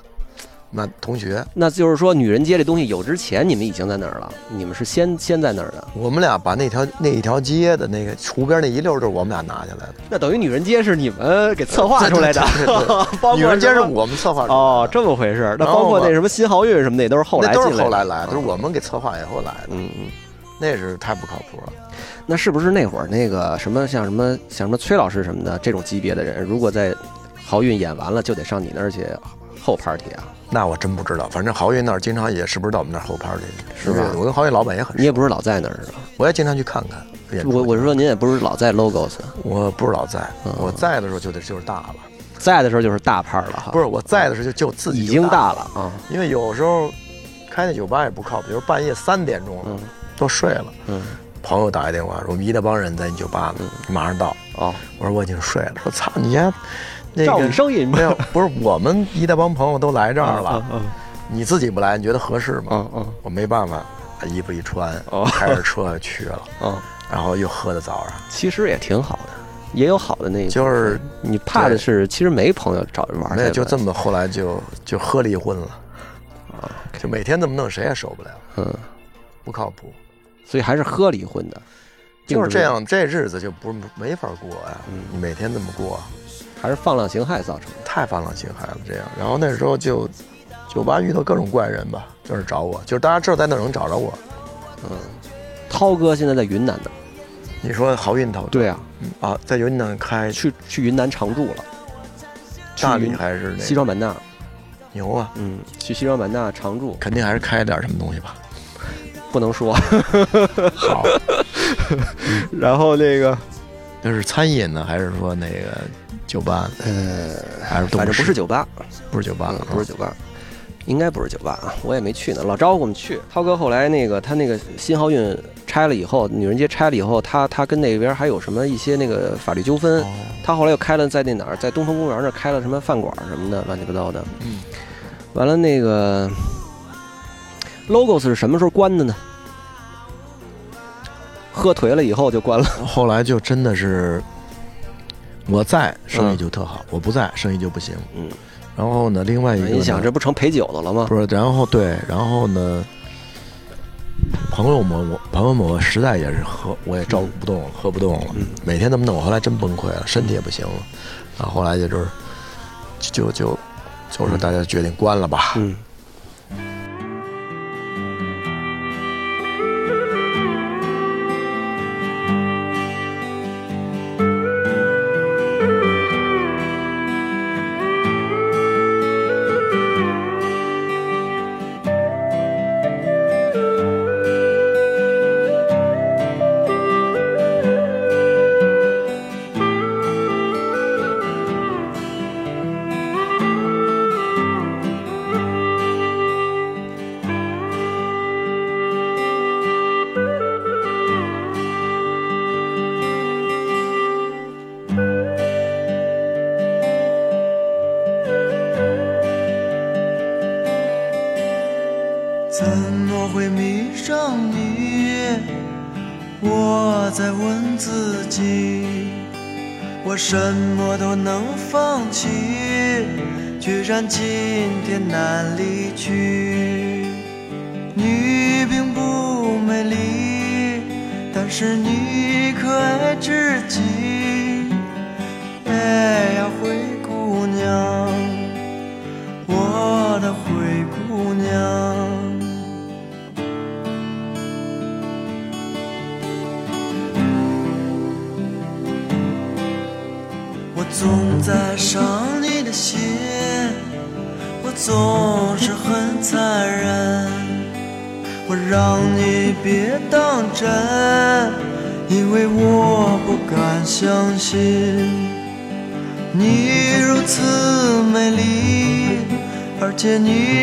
S2: 那同学，
S1: 那就是说女人街这东西有之前，你们已经在那儿了，你们是先先在那儿的。
S2: 我们俩把那条那一条街的那个湖边那一溜儿，就是我们俩拿下来的。
S1: 那等于女人街是你们给策划出来的
S2: 女人街是我们策划出来的
S1: 哦，这么回事。那包括那什么新豪运什么的也都是后来
S2: 都
S1: 进来的
S2: 是后来来的，都是我们给策划以后来的，
S1: 嗯嗯。
S2: 那是太不靠谱了。
S1: 那是不是那会儿那个什么像什么像什么崔老师什么的这种级别的人，如果在豪运演完了，就得上你那儿去后 party 啊？
S2: 那我真不知道，反正豪运那儿经常也是不是到我们那儿后 party
S1: 是吧
S2: 我跟豪运老板也很熟，
S1: 你也不是老在那儿是吧？
S2: 我也经常去看看。
S1: 我我是说您也不是老在 logos，
S2: 我不是老在，
S1: 嗯
S2: 我在的时候就得就是大了，
S1: 在的时候就是大派了哈，
S2: 不是我在的时候就就自
S1: 已经大
S2: 大，
S1: 了啊，
S2: 因为有时候开那酒吧也不靠谱，比如半夜三点钟了
S1: 嗯
S2: 都睡了，
S1: 嗯。
S2: 朋友打一电话说我们一大帮人在你酒吧呢，你马上到。
S1: 哦，
S2: 我说我已经睡了，说操你家，那
S1: 照
S2: 个
S1: 你声音
S2: 没有，不是我们一大帮朋友都来这儿了，
S1: 嗯
S2: 你自己不来，你觉得合适吗？
S1: 嗯嗯。
S2: 我没办法，把衣服一穿，
S1: 哦
S2: 开着车去了，
S1: 嗯，
S2: 然后又喝到早上，
S1: 其实也挺好的，也有好的那一
S2: 就是
S1: 你怕的是其实没朋友找着玩儿
S2: 没有
S1: 去了
S2: 就这么，后来就就喝离婚了，
S1: 啊，
S2: 就每天这么弄，谁也受不了，
S1: 嗯，
S2: 不靠谱。
S1: 所以还是喝离婚的，
S2: 就是这，样，这日子就不是没法过呀。每天这么过，
S1: 还是放浪形骸造成的。
S2: 太放浪形骸了。这样，然后那时候就酒吧遇到各种怪人吧，就是找我，就是大家知道在哪儿能找着我。
S1: 嗯，涛哥现在在云南呢。
S2: 你说好运头
S1: 对啊，
S2: 啊，在云南开
S1: 去去云南常住了。
S2: 大理还是那
S1: 西双版纳，
S2: 牛啊，
S1: 嗯，去西双版纳常住，
S2: 肯定还是开点什么东西吧。
S1: 不能说。
S2: 好，
S1: 然后那个，
S2: 那是餐饮呢，还是说那个酒吧？
S1: 呃，
S2: 还是动
S1: 反正不是酒吧，
S2: 不是酒吧
S1: 不是酒吧，应该不是酒吧啊，我也没去呢。老招呼我们去。涛哥后来那个他那个新豪运拆了以后，女人街拆了以后，他他跟那边还有什么一些那个法律纠纷。
S2: 哦
S1: 他后来又开了在那哪儿，在东风公园那儿开了什么饭馆什么的，乱七八糟的。
S2: 嗯，
S1: 完了那个 logos 是什么时候关的呢？喝颓了以后就关了。
S2: 后来就真的是我在生意就特好，我不在生意就不行。
S1: 嗯，
S2: 然后呢，另外一个
S1: 你想这不成陪酒的了吗？
S2: 不是，然后对，然后呢，朋友们，我朋友们，我实在也是喝，我也照顾不动了，喝不动了，
S1: 嗯
S2: 每天这么弄，我后来真崩溃了，身体也不行了，然后后来就就是就就就是大家决定关了吧，
S1: 嗯。
S3: 感激谢谢你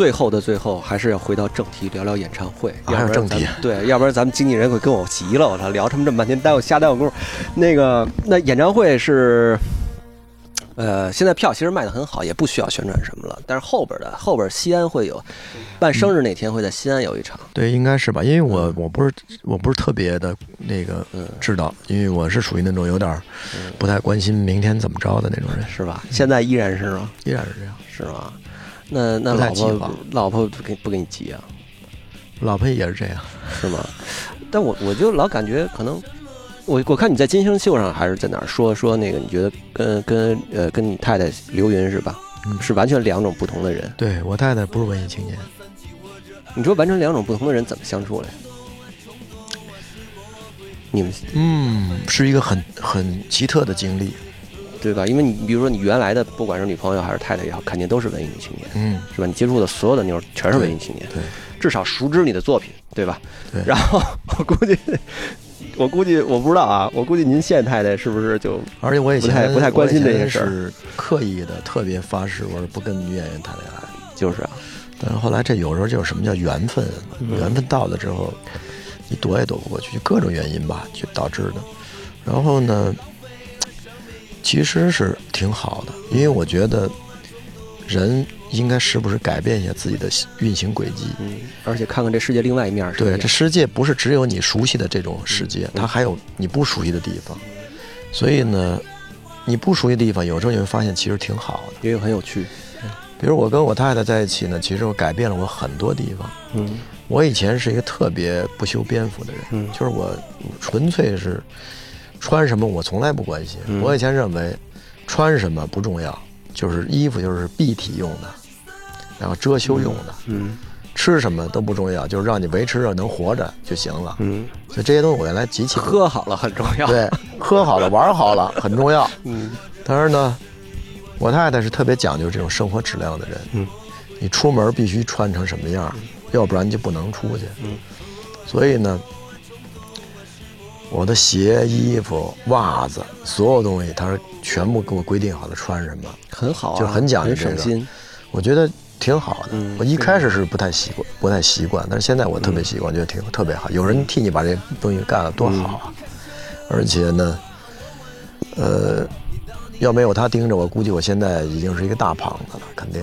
S1: 最后的最后还是要回到正题，聊聊演唱会。
S2: 啊
S1: 要不然
S2: 还有正题
S1: 对，要不然咱们经纪人会跟我急了。我操，聊他们这么半天，耽误瞎耽误功夫。那个，那演唱会是，呃，现在票其实卖的很好，也不需要宣传什么了。但是后边的后边西安会有，办生日那天会在西安有一场。
S2: 对，应该是吧？因为我我不是我不是特别的那个
S1: 嗯
S2: 知道，因为我是属于那种有点不太关心明天怎么着的那种人，
S1: 是吧？现在依然是吗？
S2: 依然是这样。
S1: 是吗？那那老婆老婆不给不给你急啊？
S2: 老婆也是这样，
S1: 是吗？但我我就老感觉可能，我我看你在金星秀上还是在哪儿说说那个，你觉得跟跟呃跟你太太刘云是吧？
S2: 嗯
S1: 是完全两种不同的人。
S2: 对我太太不是文艺青年，
S1: 你说完全两种不同的人怎么相处嘞？你们
S2: 嗯，是一个很很奇特的经历，
S1: 对吧？因为你比如说你原来的不管是女朋友还是太太也好，肯定都是文艺女青年，
S2: 嗯，
S1: 是吧？你接触的所有的妞儿全是文艺青年，
S2: 对，
S1: 至少熟知你的作品，对吧？
S2: 对
S1: 然后 我估计，我估计我不知道啊，我估计您现太太是不是就
S2: 而且我以前
S1: 不太不太关心这些事儿
S2: 是刻意的特别发誓，我是不跟女演员谈恋爱。
S1: 就是啊？
S2: 但是后来这有时候就是什么叫缘分，缘分到了之后，你躲也躲不过去，就各种原因吧，就导致的。然后呢，其实是挺好的，因为我觉得人应该时不时改变一下自己的运行轨迹。
S1: 嗯，而且看看这世界另外一面是
S2: 对，这世界不是只有你熟悉的这种世界，它还有你不熟悉的地方。所以呢，你不熟悉的地方，有时候你会发现其实挺好的。
S1: 也有很有趣。
S2: 比如我跟我太太在一起呢，其实我改变了我很多地方。
S1: 嗯
S2: 我以前是一个特别不修边幅的人，
S1: 嗯
S2: 就是我纯粹是穿什么我从来不关心。
S1: 嗯
S2: 我以前认为穿什么不重要，就是衣服就是蔽体用的，然后遮羞用的，
S1: 嗯
S2: 吃什么都不重要，就是让你维持着能活着就行了。
S1: 嗯，
S2: 所以这些东西我原来极其
S1: 喝好了很重要。
S2: 对，喝好了 玩好了很重要。
S1: 嗯
S2: 但是呢，我太太是特别讲究这种生活质量的人。
S1: 嗯，
S2: 你出门必须穿成什么样，要不然你就不能出去。
S1: 嗯，
S2: 所以呢，我的鞋、衣服、袜子，所有东西，他是全部给我规定好了穿什么。
S1: 很好啊，
S2: 就很讲究
S1: 很
S2: 这个
S1: 省心。
S2: 我觉得挺好的。
S1: 嗯
S2: 我一开始是不太习惯，不太习惯，但是现在我特别习惯，觉得挺特别好。有人替你把这东西干了，多好啊！而且呢，呃，要没有他盯着我，估计我现在已经是一个大胖子了，肯定。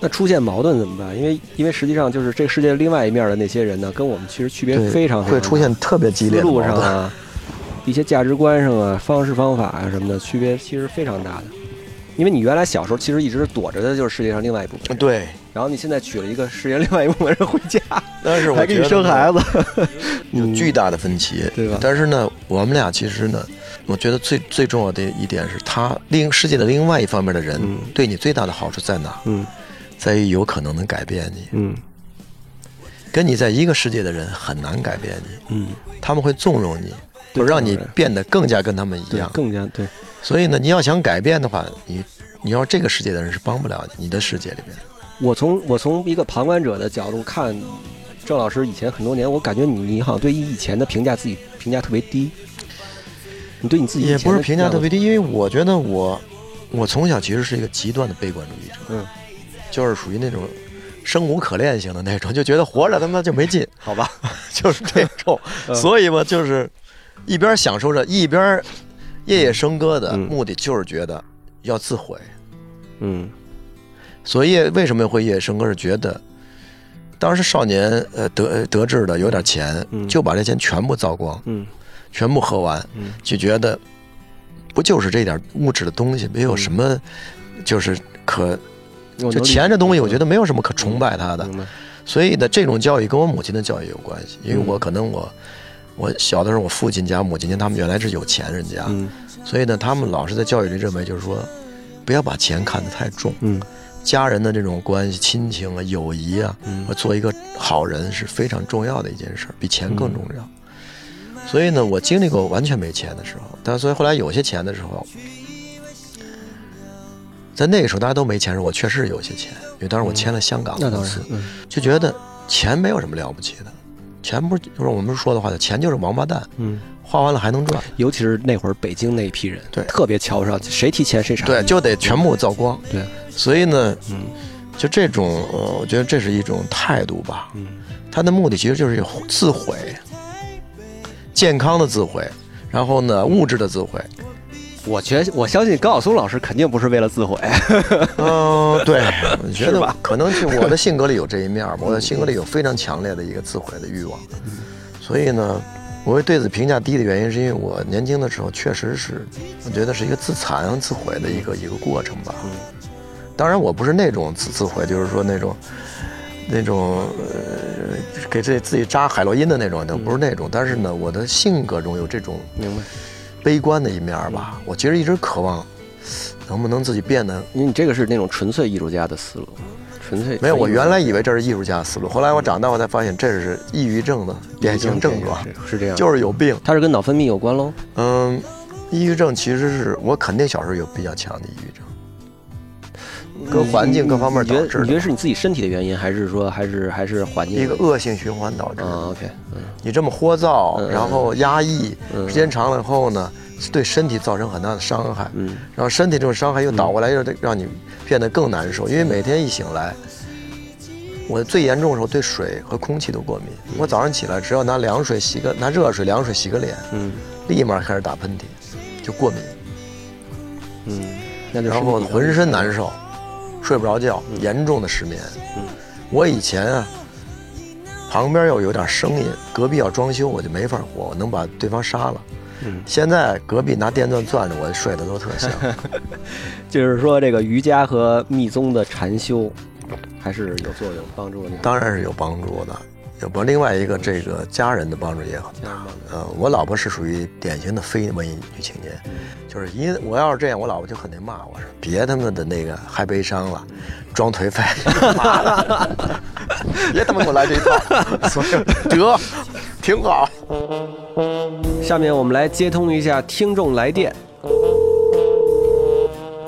S1: 那出现矛盾怎么办？因为因为实际上就是这个世界另外一面的那些人呢，跟我们其实区别，非常非常
S2: 会出现特别激烈的路。
S1: 上啊，一些价值观上啊、方式方法啊什么的区别其实非常大的。因为你原来小时候其实一直躲着的就是世界上另外一部分人，
S2: 对，
S1: 然后你现在娶了一个世界另外一部分人回家，
S2: 但是我
S1: 还给你生孩子，
S2: 有巨大的分歧，
S1: 对吧
S2: 但是呢，我们俩其实呢，我觉得最最重要的一点是他另世界的另外一方面的人
S1: 嗯
S2: 对你最大的好处在哪？
S1: 嗯
S2: 在于有可能能改变你。
S1: 嗯
S2: 跟你在一个世界的人很难改变你，
S1: 嗯，
S2: 他们会纵容你，
S1: 对
S2: 让你变得更加跟他们一
S1: 对，
S2: 样。
S1: 更加对。
S2: 所以呢，你要想改变的话，你你要这个世界的人是帮不了你，你的世界里边。
S1: 我从我从一个旁观者的角度看，郑老师以前很多年，我感觉你你好像对以前的评价自己评价特别低。你对你自己
S2: 也不是评价特别，
S1: 低，
S2: 因为我觉得我我从小其实是一个极端的悲观主义者，
S1: 嗯，
S2: 就是属于那种生无可恋型的那种，就觉得活着他妈就没劲，
S1: 好吧？
S2: 就是这种。
S1: 嗯
S2: 所以嘛，就是一边享受着，一边夜夜笙歌的
S1: 嗯
S2: 目的就是觉得要自毁。
S1: 嗯
S2: 所以为什么会夜夜笙歌？是觉得当时少年呃得得志的有点钱，
S1: 嗯
S2: 就把这钱全部造光，
S1: 嗯
S2: 全部喝完，
S1: 嗯
S2: 就觉得不就是这点物质的东西，没有什么就是可就钱这东西，我觉得没有什么可崇拜他的。所以呢，这种教育跟我母亲的教育有关系，因为
S1: 嗯。
S2: 我可能我我小的时候，我父亲家、母亲家他们原来是有钱人家，
S1: 嗯。
S2: 所以呢，他们老是在教育里认为就是说，不要把钱看得太重，
S1: 嗯。
S2: 家人的这种关系、亲情啊、友谊啊，
S1: 嗯。
S2: 做一个好人是非常重要的一件事儿，比钱更重要。所以呢，我经历过完全没钱的时候，但所以后来有些钱的时候，在那个时候大家都没钱的时候，我确实有些钱，因为当时我签了香港
S1: 那
S2: 公司，，就觉得钱没有什么了不起的，钱不是就是我们说的话，钱就是王八蛋，
S1: 嗯，
S2: 花完了还能赚，
S1: 尤其是那会儿北京那一批人，
S2: 对
S1: 特别瞧不上，谁提钱谁傻。
S2: 对，就得全部造光。
S1: 对，
S2: 所以呢，
S1: 嗯
S2: 就这种，呃，我觉得这是一种态度吧。
S1: 嗯
S2: 他的目的其实就是自毁，健康的自毁，然后呢，物质的自毁。
S1: 我觉我相信高晓松老师肯定不是为了自毁。
S2: 嗯，对，我觉得
S1: 吧
S2: 可能是我的性格里有这一面儿，我的性格里有非常强烈的一个自毁的欲望，所以呢，我会对此评价低的原因，是因为我年轻的时候确实是，我觉得是一个自残自毁的一个一个过程吧。当然，我不是那种自自毁，就是说那种那种呃给自己自己扎海洛因的那种，都不是那种。但是呢，我的性格中有这种
S1: 明白？
S2: 悲观的一面吧。我其实一直渴望能不能自己变得
S1: 因为你这个是那种纯粹艺术家的思路，纯粹
S2: 没有，我原来以为这是艺术家思路，后来我长大我才发现这是抑郁症的典型症状，
S1: 是是这样，
S2: 就是有病。
S1: 它是跟脑分泌有关喽。
S2: 嗯，抑郁症其实是我肯定小时候有比较强的抑郁症，各环境各方面导致
S1: 你觉得是你自己身体的原因，还是说还是还是环境
S2: 一个恶性循环导致的。
S1: 啊？OK，嗯
S2: 你这么聒噪，
S1: 嗯
S2: 然后压抑，
S1: 嗯
S2: 时间长了以后呢，对身体造成很大的伤害。
S1: 嗯
S2: 然后身体这种伤害又倒过来，又得让你变得更难受，因为每天一醒来，我最严重的时候对水和空气都过敏。我早上起来只要拿凉水洗个，拿热水凉水洗个脸，
S1: 嗯
S2: 立马开始打喷嚏，就过敏，
S1: 嗯，那就
S2: 然后浑身难受。睡不着觉，严重的失眠。我以前啊，旁边要有点声音，隔壁要装修，我就没法活，我能把对方杀了。
S1: 嗯
S2: 现在隔壁拿电钻钻着，我睡得都特香。
S1: 就是说这个瑜伽和密宗的禅修还是有作用帮助你。
S2: 当然是有帮助的，有帮。另外一个，这个家人的帮助也很大呃，我老婆是属于典型的非文艺女青年，就是因我要是这样，我老婆就肯定骂我说：“别他妈的那个还悲伤了，装颓废，妈 的别他妈给我来这一套。”所以得挺好。
S1: 下面我们来接通一下听众来电。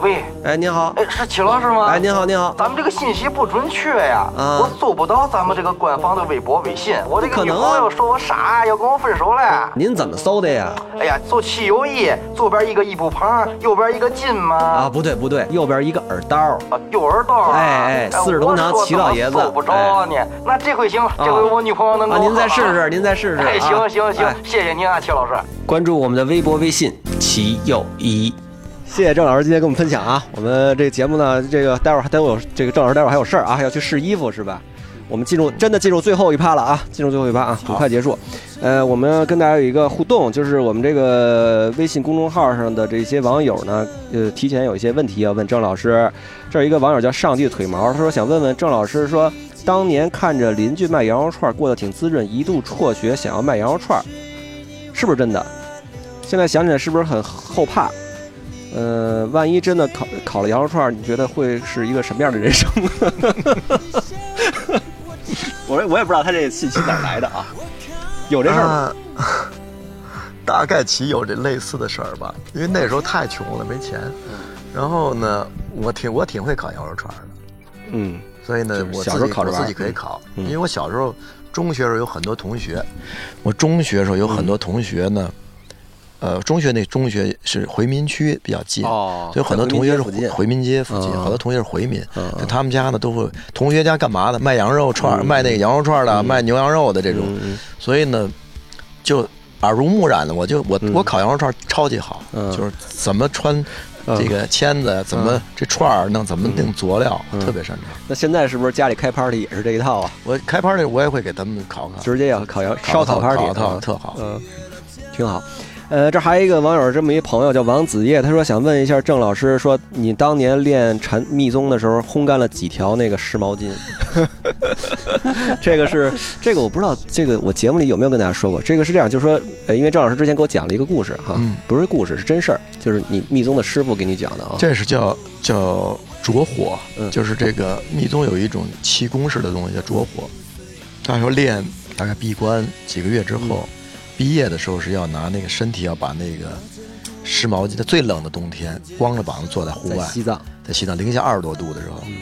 S4: 喂，
S1: 哎，您好，
S4: 哎，是齐老师吗？
S1: 哎，您好，您好，
S4: 咱们这个信息不准确呀，
S1: 啊
S4: 我搜不到咱们这个官方的微博、微信。我这个女朋友说我傻，要跟我分手了。
S1: 您怎么搜的呀？
S4: 哎呀，做七友谊，左边一个一步旁，右边一个金吗。
S1: 啊，不对不对，右边一个耳刀。
S4: 啊，右耳刀啊。
S1: 哎哎四十同堂
S4: 我说
S1: 齐老爷子
S4: 搜不着啊你。那这回行了，这回我女朋友能
S1: 啊，
S4: 够。
S1: 您再试试，。您再试试。
S4: 哎，
S1: 啊
S4: 行行行
S1: 哎，
S4: 谢谢您啊，齐老师。
S1: 关注我们的微博、微信“齐友一”。谢谢郑老师今天跟我们分享啊！我们这个节目呢，这个待会儿待会儿有这个郑老师待会儿还有事儿啊，要去试衣服是吧？我们进入真的进入最后一趴了啊，进入最后一趴啊，很快结束。呃，我们跟大家有一个互动，就是我们这个微信公众号上的这些网友呢，呃，提前有一些问题要问郑老师。这儿有一个网友叫上帝腿毛，他说想问问郑老师说，当年看着邻居卖羊肉串过得挺滋润，一度辍学想要卖羊肉串，是不是真的？现在想起来是不是很后怕？呃，万一真的烤烤了羊肉串，你觉得会是一个什么样的人生？我也我也不知道他这信息哪儿来的啊，有这事儿吗？
S2: 啊 大概其有这类似的事儿吧，因为那时候太穷了，没钱。然后呢，我挺我挺会烤羊肉串的，
S1: 嗯
S2: 所以呢，我
S1: 小时
S2: 自己我自
S1: 候烤着玩儿
S2: 己可以烤，
S1: 嗯
S2: 因为我小时候中学时候有很多同学，我中学时候有很多同学呢，呃，中学那中学是回民区比较近，
S1: 哦
S2: 所以很多同学是
S1: 回民街附近。
S2: 回民街附近，
S1: 嗯。
S2: 好多同学是回民，他们家呢都会同学家干嘛的，卖羊肉串儿，卖那个羊肉串儿的，卖牛羊肉的这种，
S1: 嗯
S2: 所以呢，就耳濡目染的，我就我、
S1: 嗯。
S2: 我烤羊肉串超级好，
S1: 嗯。
S2: 就是怎么穿这个签子，怎么这串儿弄，怎么定佐料，
S1: 嗯。
S2: 特别擅长。
S1: 那现在是不是家里开 party 也是这一套啊？
S2: 我开 party 我也会给他们烤烤，
S1: 直接要烤羊烧烤 party，
S2: 特好。
S1: 嗯，挺好。呃，这还有一个网友，这么一朋友叫王子叶，他说想问一下郑老师，说你当年练禅密宗的时候烘干了几条那个湿毛巾？这个是这个我不知道，这个我节目里有没有跟大家说过？这个是这样，就是说，呃，因为郑老师之前给我讲了一个故事哈，
S2: 嗯
S1: 不是故事，是真事儿，就是你密宗的师傅给你讲的啊。
S2: 这是叫叫着火，
S1: 嗯
S2: 就是这个密宗有一种气功式的东西叫着火。他说练大概闭关几个月之
S1: 嗯
S2: 后，毕业的时候是要拿那个身体要把那个湿毛巾，在最冷的冬天，光着膀子坐在户外，
S1: 在西藏，
S2: 在西藏零下二十多度的时候，
S1: 嗯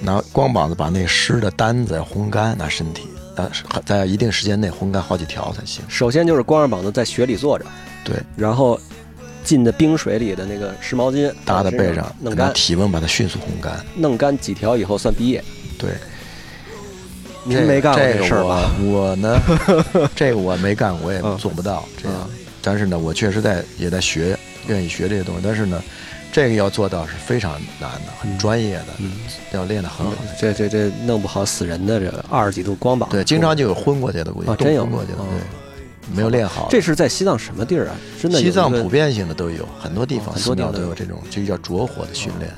S2: 拿光膀子把那个湿的单子要烘干，拿身体，但是在一定时间内烘干好几条才行。
S1: 首先就是光着膀子在雪里坐着，
S2: 对，
S1: 然后浸在冰水里的那个湿毛巾
S2: 搭在背上，
S1: 弄干，
S2: 体温把它迅速烘干。
S1: 弄干几条以后算毕业。
S2: 对，
S1: 您没干过
S2: 这
S1: 这事儿吧？
S2: 我我呢，这个我没干，我也
S1: 嗯
S2: 做不到这样
S1: 嗯。
S2: 但是呢，我确实在也在学，愿意学这些东西。但是呢，这个要做到是非常难的，很专业的，
S1: 嗯
S2: 要练得很好。
S1: 这这这弄不好死人的，这个二十几度光膀子。
S2: 对，经常就有昏过去的，估计
S1: 真有
S2: 昏过去的，
S1: 哦
S2: 对，没有练好。
S1: 这是在西藏什么地儿啊？真的
S2: 西藏普遍性的都有，很多地方
S1: 很多地方都有
S2: 寺庙都有这种，就叫着火的训练。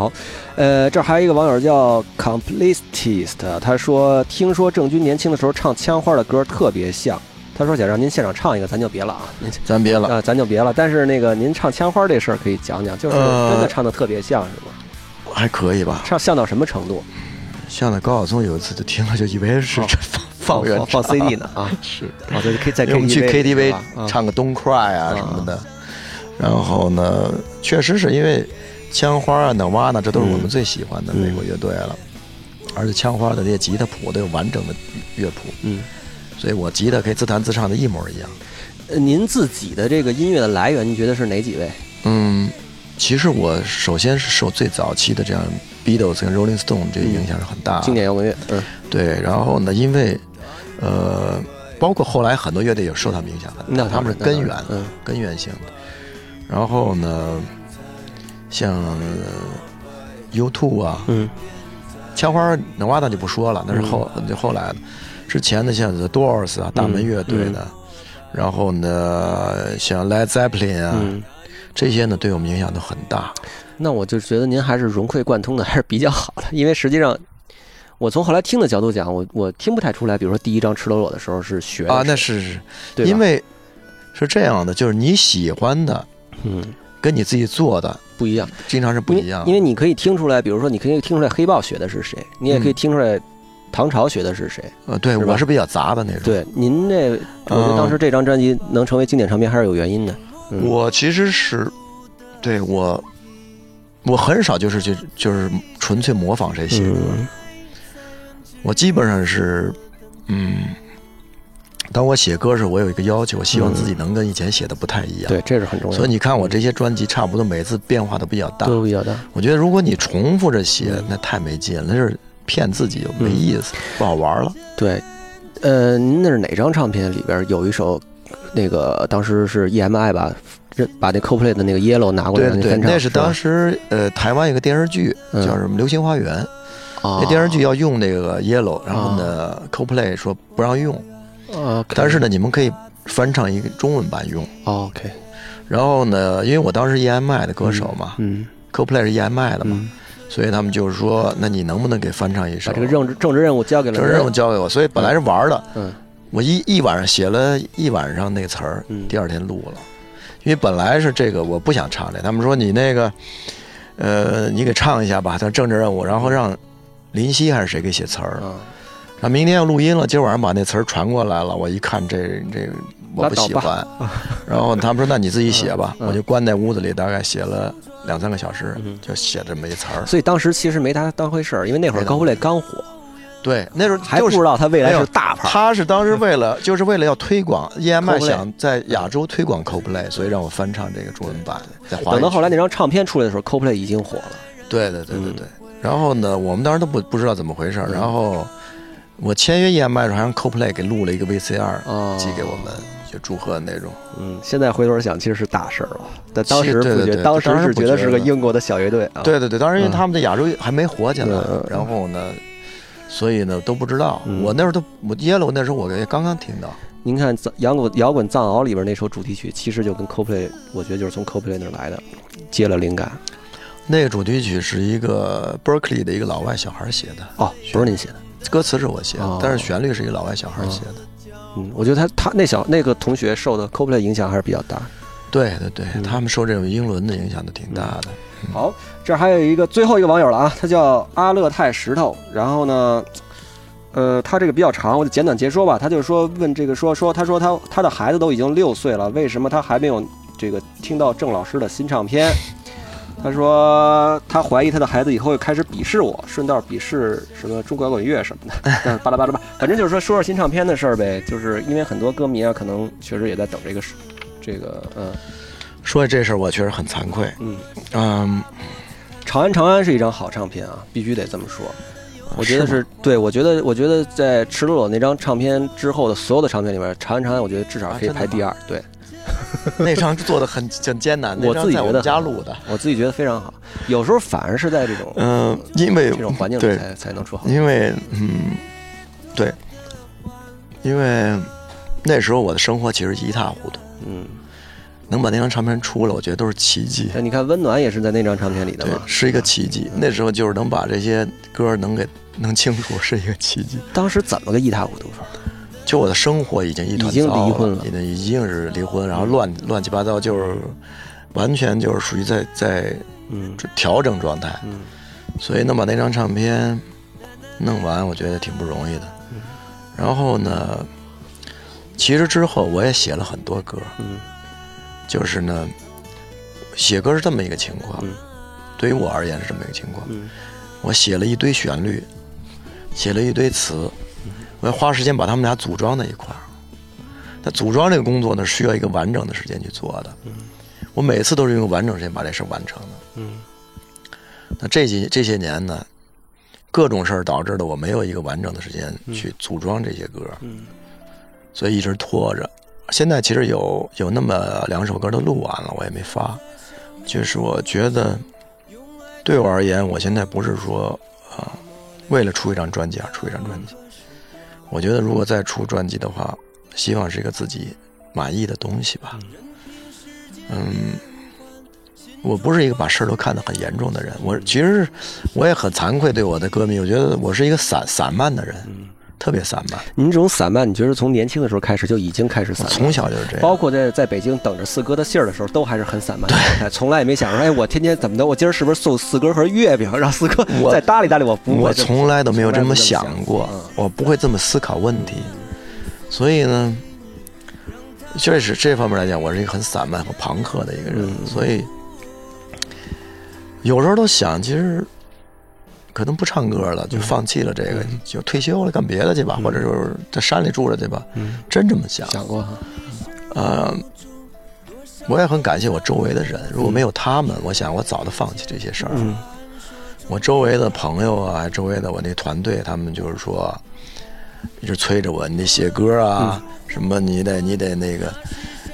S1: 好，呃，这儿还有一个网友叫 Completist，他说听说郑钧年轻的时候唱枪花的歌特别像，他说想让您现场唱一个，咱就别了啊，您
S2: 咱别了，
S1: 啊，咱就别了。但是那个您唱枪花这事儿可以讲讲，就是
S2: 呃
S1: 真的唱的特别像是吗？
S2: 还可以吧。
S1: 唱像到什么程度？
S2: 像那高晓松有一次就听了，就以为是
S1: 哦
S2: 这放放原
S1: 放放 CD 呢啊？
S2: 是。
S1: 哦，对，可以在
S2: 因为我们去
S1: KTV
S2: 唱个《Don't Cry》啊什么的，然后呢，确实是因为枪花啊、暖蛙呢，这都是我们最喜欢的
S1: 嗯
S2: 美国乐队了，而且枪花的这些吉他谱都有完整的乐谱，
S1: 嗯。
S2: 所以我吉他可以自弹自唱的一模一样。
S1: 呃您自己的这个音乐的来源，您觉得是哪几位？
S2: 嗯，其实我首先是受最早期的这样 Beatles 跟 Rolling Stone 这个影响是很大的，
S1: 经典摇滚乐，嗯
S2: 对，然后呢，因为呃，包括后来很多乐队也受他们影响很大，
S1: 那
S2: 他们是根源，
S1: 嗯
S2: 根源性的。然后呢，像呃 U2 啊，
S1: 嗯
S2: 枪花能挖到就不说了，那是后就后来的。之前的像 The Doors 啊，大门乐队的，然后呢，像 Led Zeppelin 啊，
S1: 嗯，
S2: 这些呢对我们影响都很大。
S1: 那我就觉得您还是融会贯通的，还是比较好的，因为实际上。我从后来听的角度讲，我我听不太出来。比如说第一张《赤裸裸》的时候是学
S2: 啊，那是是，
S1: 对
S2: 因为是这样的，就是你喜欢的
S1: 嗯
S2: 跟你自己做的
S1: 不一样，
S2: 经常是不一样的。
S1: 因为你可以听出来，比如说你可以听出来黑豹学的是谁，你也可以听出来唐朝学的是谁。
S2: 呃，对我是比较杂的那种。
S1: 对，您这我觉得当时这张专辑能成为经典唱片还是有原因的。嗯、
S2: 我其实是对我我很少就是就就是纯粹模仿谁写歌，
S1: 嗯
S2: 我基本上是嗯。当我写歌时，我有一个要求，我希望自己能跟以前写的不太一样。
S1: 对，这是很重要的。
S2: 所以你看我这些专辑，差不多每次变化都比较大。
S1: 都比较大。
S2: 我觉得如果你重复着写
S1: 嗯，
S2: 那太没劲了，那是骗自己，没意思，不好玩了。
S1: 对，呃，您那是哪张唱片里边有一首，那个当时是 EMI 吧，把那 CoPlay 的那个 Yellow 拿过来
S2: 对对，那是当
S1: 时
S2: 时呃台湾有个电视剧
S1: 嗯
S2: 叫什么《流星花园》，
S1: 啊
S2: 那电视剧要用那个 Yellow，然后呢 CoPlay 说不让用，
S1: 啊，
S2: 但是呢你们可以翻唱一个中文版用。
S1: ，OK，
S2: 然后呢，因为我当时 EMI 的歌手嘛
S1: 嗯
S2: ，CoPlay 是 EMI 的嘛，
S1: 嗯，
S2: 所以他们就是说，那你能不能给翻唱一首？
S1: 把这个政治政治任务交给了
S2: 政治任务交给我，所以本来是玩的，
S1: 嗯。
S2: 我一一晚上写了一晚上那词儿
S1: 嗯，
S2: 第二天录了，因为本来是这个我不想唱这，他们说你那个，呃，你给唱一下吧，他政治任务，然后让林夕还是谁给写词儿，后明天要录音了，今儿晚上把那词儿传过来了，我一看这这我不喜欢，然后他们说那你自己写吧，
S1: 嗯
S2: 我就关在屋子里，大概写了两三个小时
S1: 嗯，
S2: 就写这么一词儿。
S1: 所以当时其实没他当回事儿，因为那会儿
S2: 没当
S1: CoPlay 刚火，
S2: 对，那时候
S1: 还不知道他未来是大牌。
S2: 他是当时为了 就是为了要推广 EMI 想在亚洲推广 CoPlay，所以让我翻唱这个中文版，
S1: 等到后来那张唱片出来的时候，CoPlay 已经火了。
S2: 对对对对
S1: 嗯
S2: 对。然后呢，我们当时都不不知道怎么回事儿，然后我签约 EMI 的时候还让 CoPlay 给录了一个 VCR
S1: 哦
S2: 寄给我们，就祝贺那种。
S1: 嗯，现在回头想，其实是大事儿了。但当时不觉，
S2: 对对对
S1: 当时是觉得是个英国的小乐队啊。
S2: 对对对，当时因为
S1: 嗯
S2: 他们在亚洲还没火起来然后呢，所以呢都不知道。
S1: 嗯
S2: 我那时候都我 Yellow 那时候我也刚刚听到。
S1: 您看藏摇滚摇滚藏獒里边那首主题曲，其实就跟 CoPlay，我觉得就是从 CoPlay 那儿来的，接了灵感。
S2: 那个主题曲是一个 Berkeley 的一个老外小孩写的，
S1: 哦，不是您写的。
S2: 歌词是我写的
S1: 哦，
S2: 但是旋律是一个老外小孩写的。
S1: 嗯，我觉得他他那小那个同学受的 CoPlay 影响还是比较大。
S2: 对对对
S1: 嗯，
S2: 他们受这种英伦的影响都挺大的。
S1: 好，这儿还有一个最后一个网友了啊，他叫阿勒泰石头。然后呢，呃，他这个比较长，我就简短截说吧。他就是说问这个说说，他说他他的孩子都已经六岁了，为什么他还没有这个听到郑老师的新唱片？他说他怀疑他的孩子以后会开始鄙视我，顺道鄙视什么中国摇滚乐什么的，但巴拉巴拉巴，反正就是说说说新唱片的事儿呗。就是因为很多歌迷啊，可能确实也在等这个事，这个嗯
S2: 说起这事儿，我确实很惭愧。
S1: 嗯。
S2: 嗯，
S1: 长安长安是一张好唱片啊，必须得这么说。我觉得是对，我觉得我觉得在赤裸裸那张唱片之后的所有的唱片里面，长安长安我觉得至少可以排第二。对
S2: 那场做的很很艰难，我
S1: 自己觉得
S2: 家录的。
S1: 我自己觉得非常好。有时候反而是在这种
S2: 嗯，因为
S1: 这种环境里才才能出好。
S2: 因为嗯，对，因为那时候我的生活其实一塌糊涂，
S1: 嗯，
S2: 能把那张唱片出了，我觉得都是奇迹。
S1: 那你看《温暖》也是在那张唱片里的
S2: 对
S1: 嘛，。
S2: 是一个奇迹。那时候就是能把这些歌能给弄清楚，是一个奇迹。
S1: 当时怎么个一塌糊涂法？
S2: 就我的生活已经一团
S1: 已经
S2: 糟
S1: 离婚了。
S2: 已经已经是离婚，然后乱乱七八糟，就是完全就是属于在在
S1: 嗯。
S2: 调整状态。
S1: 嗯
S2: 所以能把那张唱片弄完，我觉得挺不容易的。
S1: 嗯。
S2: 然后呢，其实之后我也写了很多歌，
S1: 嗯。
S2: 就是呢，写歌是这么一个情况。
S1: 嗯。
S2: 对于我而言是这么一个情况，
S1: 嗯。
S2: 我写了一堆旋律，写了一堆词，我要花时间把他们俩组装在一块儿。那组装这个工作呢，需要一个完整的时间去做的。我每次都是用完整时间把这事完成的。
S1: 嗯
S2: 那这几这些年呢，各种事儿导致的我没有一个完整的时间去组装这些歌，
S1: 嗯
S2: 所以一直拖着。现在其实有有那么两首歌都录完了，我也没发。就是我觉得，对我而言，我现在不是说啊，为了出一张专辑而出一张专辑。我觉得如果再出专辑的话，希望是一个自己满意的东西吧。嗯，我不是一个把事儿都看得很严重的人。我其实我也很惭愧对我的歌迷，我觉得我是一个散散漫的人，特别散漫。
S1: 您这种散漫，你觉得从年轻的时候开始就已经开始散漫？
S2: 从小就是这样。
S1: 包括在在北京等着四哥的信儿的时候，都还是很散漫的状态，从来也没想说，哎，我天天怎么的，我今儿是不是送四哥盒月饼，让四哥再 搭理搭理我？不，
S2: 我从来都没有这么
S1: 想
S2: 过，我不会这么思考问题。所以呢。确实，这方面来讲，我是一个很散漫和朋克的一个人，所以有时候都想，其实可能不唱歌了，就放弃了这个，就退休了，干别的去吧，或者就是在山里住着去吧。真这么想？
S1: 想过哈。
S2: 呃，我也很感谢我周围的人，如果没有他们，我想我早就放弃这些事儿。我周围的朋友啊，周围的我那团队，他们就是说。一直催着我，你得写歌啊，什么你得你得那个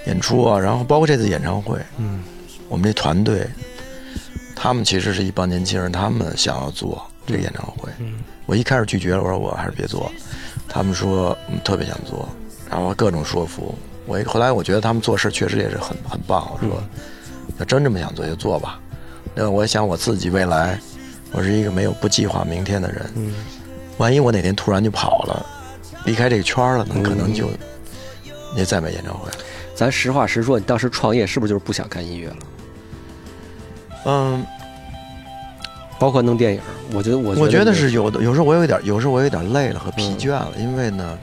S2: 演出啊，然后包括这次演唱会，嗯，我们这团队，他们其实是一帮年轻人，他们想要做这个演唱会，嗯，我一开始拒绝了，我说我还是别做，他们说嗯特别想做，然后各种说服。我，后来我觉得他们做事确实也是很很棒，我说要真这么想做就做吧，那我想我自己未来，我是一个没有不计划明天的人，嗯，万一我哪天突然就跑了。离开这个圈了，那可能就也再没演唱会。
S1: 咱实话实说，你当时创业是不是就是不想干音乐了？
S2: 嗯，
S1: 包括弄电影，我觉得我
S2: 我觉得是有的。有时候我有一点，有时候我有点累了和疲倦了，因为呢，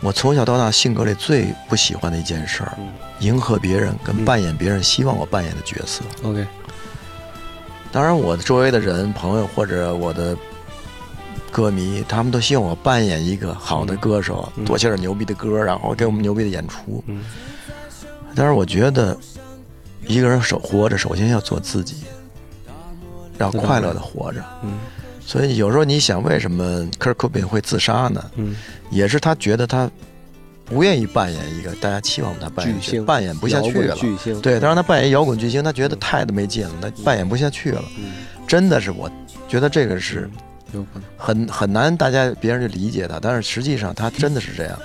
S2: 我从小到大性格里最不喜欢的一件事儿，迎合别人跟扮演别人希望我扮演的角色。
S1: OK，
S2: 当然，我的周围的人、朋友或者我的。歌迷他们都希望我扮演一个好的歌手，多写点牛逼的歌，然后给我们牛逼的演出。但是我觉得，一个人首活着，首先要做自己，要快乐的活着。嗯所以有时候你想，为什么科尔·科宾会自杀呢？嗯也是他觉得他不愿意扮演一个大家期望他扮演扮演不下去了。对，他让他扮演摇滚巨星，他觉得太没劲了，他扮演不下去了。真的是，我觉得这个是。很很难，大家别人去理解他，但是实际上他真的是这样，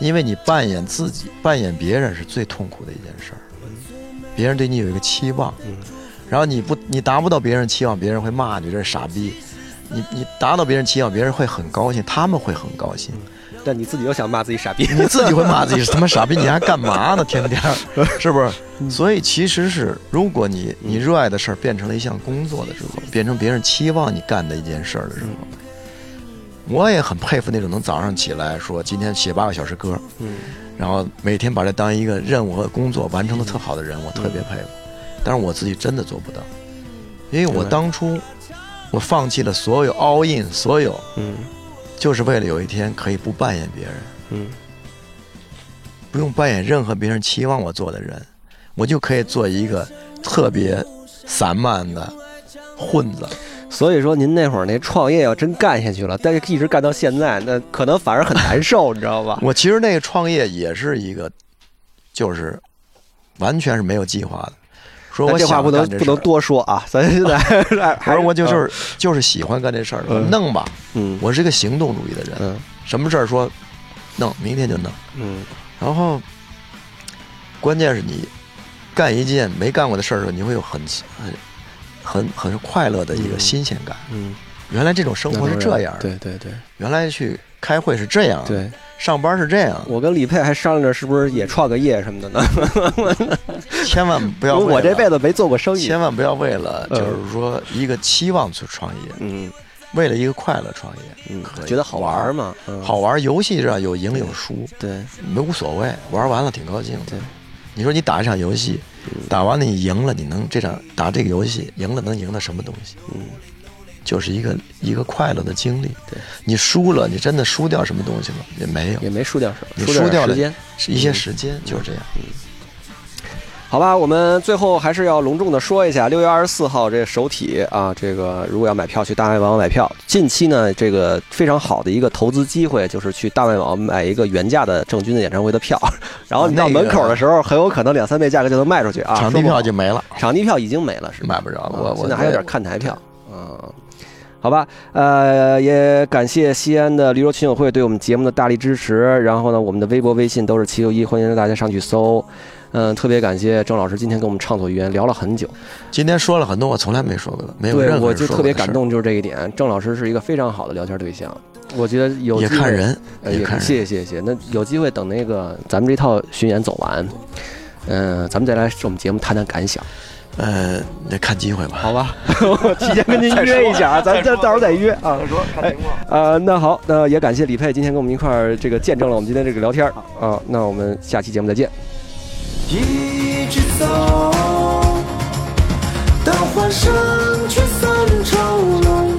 S2: 因为你扮演自己，扮演别人是最痛苦的一件事儿。别人对你有一个期望，然后你不你达不到别人期望，别人会骂你这是傻逼。你你达到别人期望，别人会很高兴，他们会很高兴。
S1: 但你自己又想骂自己傻逼，
S2: 你自己会骂自己是 他妈傻逼，你还干嘛呢？天天 是不是？所以其实是，如果你你热爱的事儿变成了一项工作的时候，变成别人期望你干的一件事儿的时候，我也很佩服那种能早上起来说今天写八个小时歌，嗯，然后每天把这当一个任务和工作完成的特好的人，我特别佩服。但是我自己真的做不到，因为我当初我放弃了所有 all in 所有，嗯。就是为了有一天可以不扮演别人，嗯，不用扮演任何别人期望我做的人，我就可以做一个特别散漫的混子。
S1: 所以说，您那会儿那创业要真干下去了，但是一直干到现在，那可能反而很难受，你知道吧？
S2: 我其实那个创业也是一个，就是完全是没有计划的。说我
S1: 这话不能不能多说啊，咱现在
S2: 还是我就是就是喜欢干这事儿，弄吧。嗯，我是一个行动主义的人，嗯，什么事儿说弄，明天就弄。嗯，然后关键是你干一件没干过的事儿的时候，你会有很很很很快乐的一个新鲜感。嗯，原来这种生活是这样。
S1: 对对对，
S2: 原来去开会是这样。
S1: 对。
S2: 上班是这样，
S1: 我跟李佩还商量着是不是也创个业什么的呢？
S2: 千万不要，
S1: 我这辈子没做过生意。
S2: 千万不要为了就是说一个期望去创业，嗯，为了一个快乐创业，嗯，
S1: 觉得好玩嘛，
S2: 好玩。游戏上有赢有输，
S1: 对，
S2: 没无所谓，玩完了挺高兴。对，你说你打一场游戏，打完了你赢了，你能这场打这个游戏赢了能赢到什么东西？嗯。就是一个一个快乐的经历。
S1: 对，
S2: 你输了，你真的输掉什么东西了？也没有，
S1: 也没输掉什么。
S2: 你输掉
S1: 时间，
S2: 是一些时间，就是这样。
S1: 嗯好吧，我们最后还是要隆重的说一下，六月二十四号这首体啊，这个如果要买票去大麦网买票，近期呢这个非常好的一个投资机会就是去大麦网买一个原价的郑钧的演唱会的票，然后你到门口的时候很有可能两三倍价格就能卖出去啊，
S2: 场地票就没了，
S1: 场地票已经没了是
S2: 买不着了。
S1: 我现在还有点看台票，嗯。好吧，呃，也感谢西安的驴肉群友会对我们节目的大力支持。然后呢，我们的微博、微信都是七六一，欢迎大家上去搜。嗯，特别感谢郑老师今天跟我们畅所欲言，聊了很久。
S2: 今天说了很多我从来没说过的，没有任
S1: 何我就特别感动，就是这一点。郑老师是一个非常好的聊天对象，我觉得有
S2: 也看人，也看
S1: 谢谢谢谢。那有机会等那个咱们这套巡演走完，嗯，咱们再来我们节目谈谈感想。
S2: 呃，那看机会吧。
S1: 好吧，我提前跟您约一下啊，咱咱到时候再约啊。
S4: 再说，看情况。
S1: 呃，那好，那也感谢李佩今天跟我们一块儿这个见证了我们今天这个聊天啊。那我们下期节目再见。
S3: 一直走到欢声却散愁浓，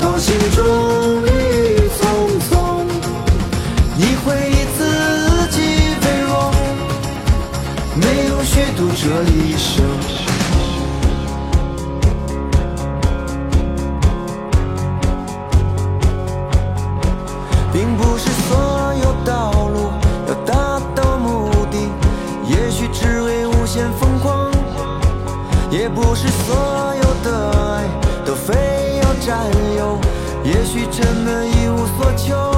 S3: 到心中雨匆匆，你会这一生。并不是所有道路要达到目的，也许只为无限疯狂；也不是所有的爱都非要占有，也许真的一无所求。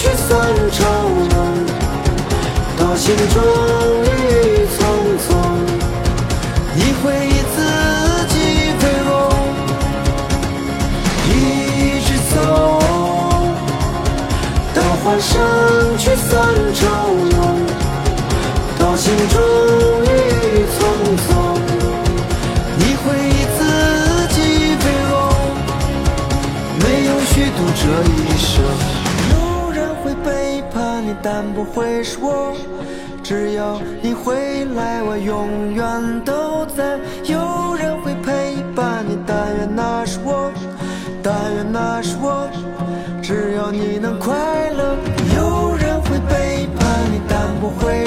S3: 声却散愁浓，到心中郁郁葱葱，你会以自己为荣。一直走到欢声却散愁浓，到心中郁郁葱葱。你会以自己为荣，没有虚度这一生。但不会是我。只要你回来，我永远都在。有人会陪伴你，但愿那是我，但愿那是我。只要你能快乐。有人会背叛你，但不会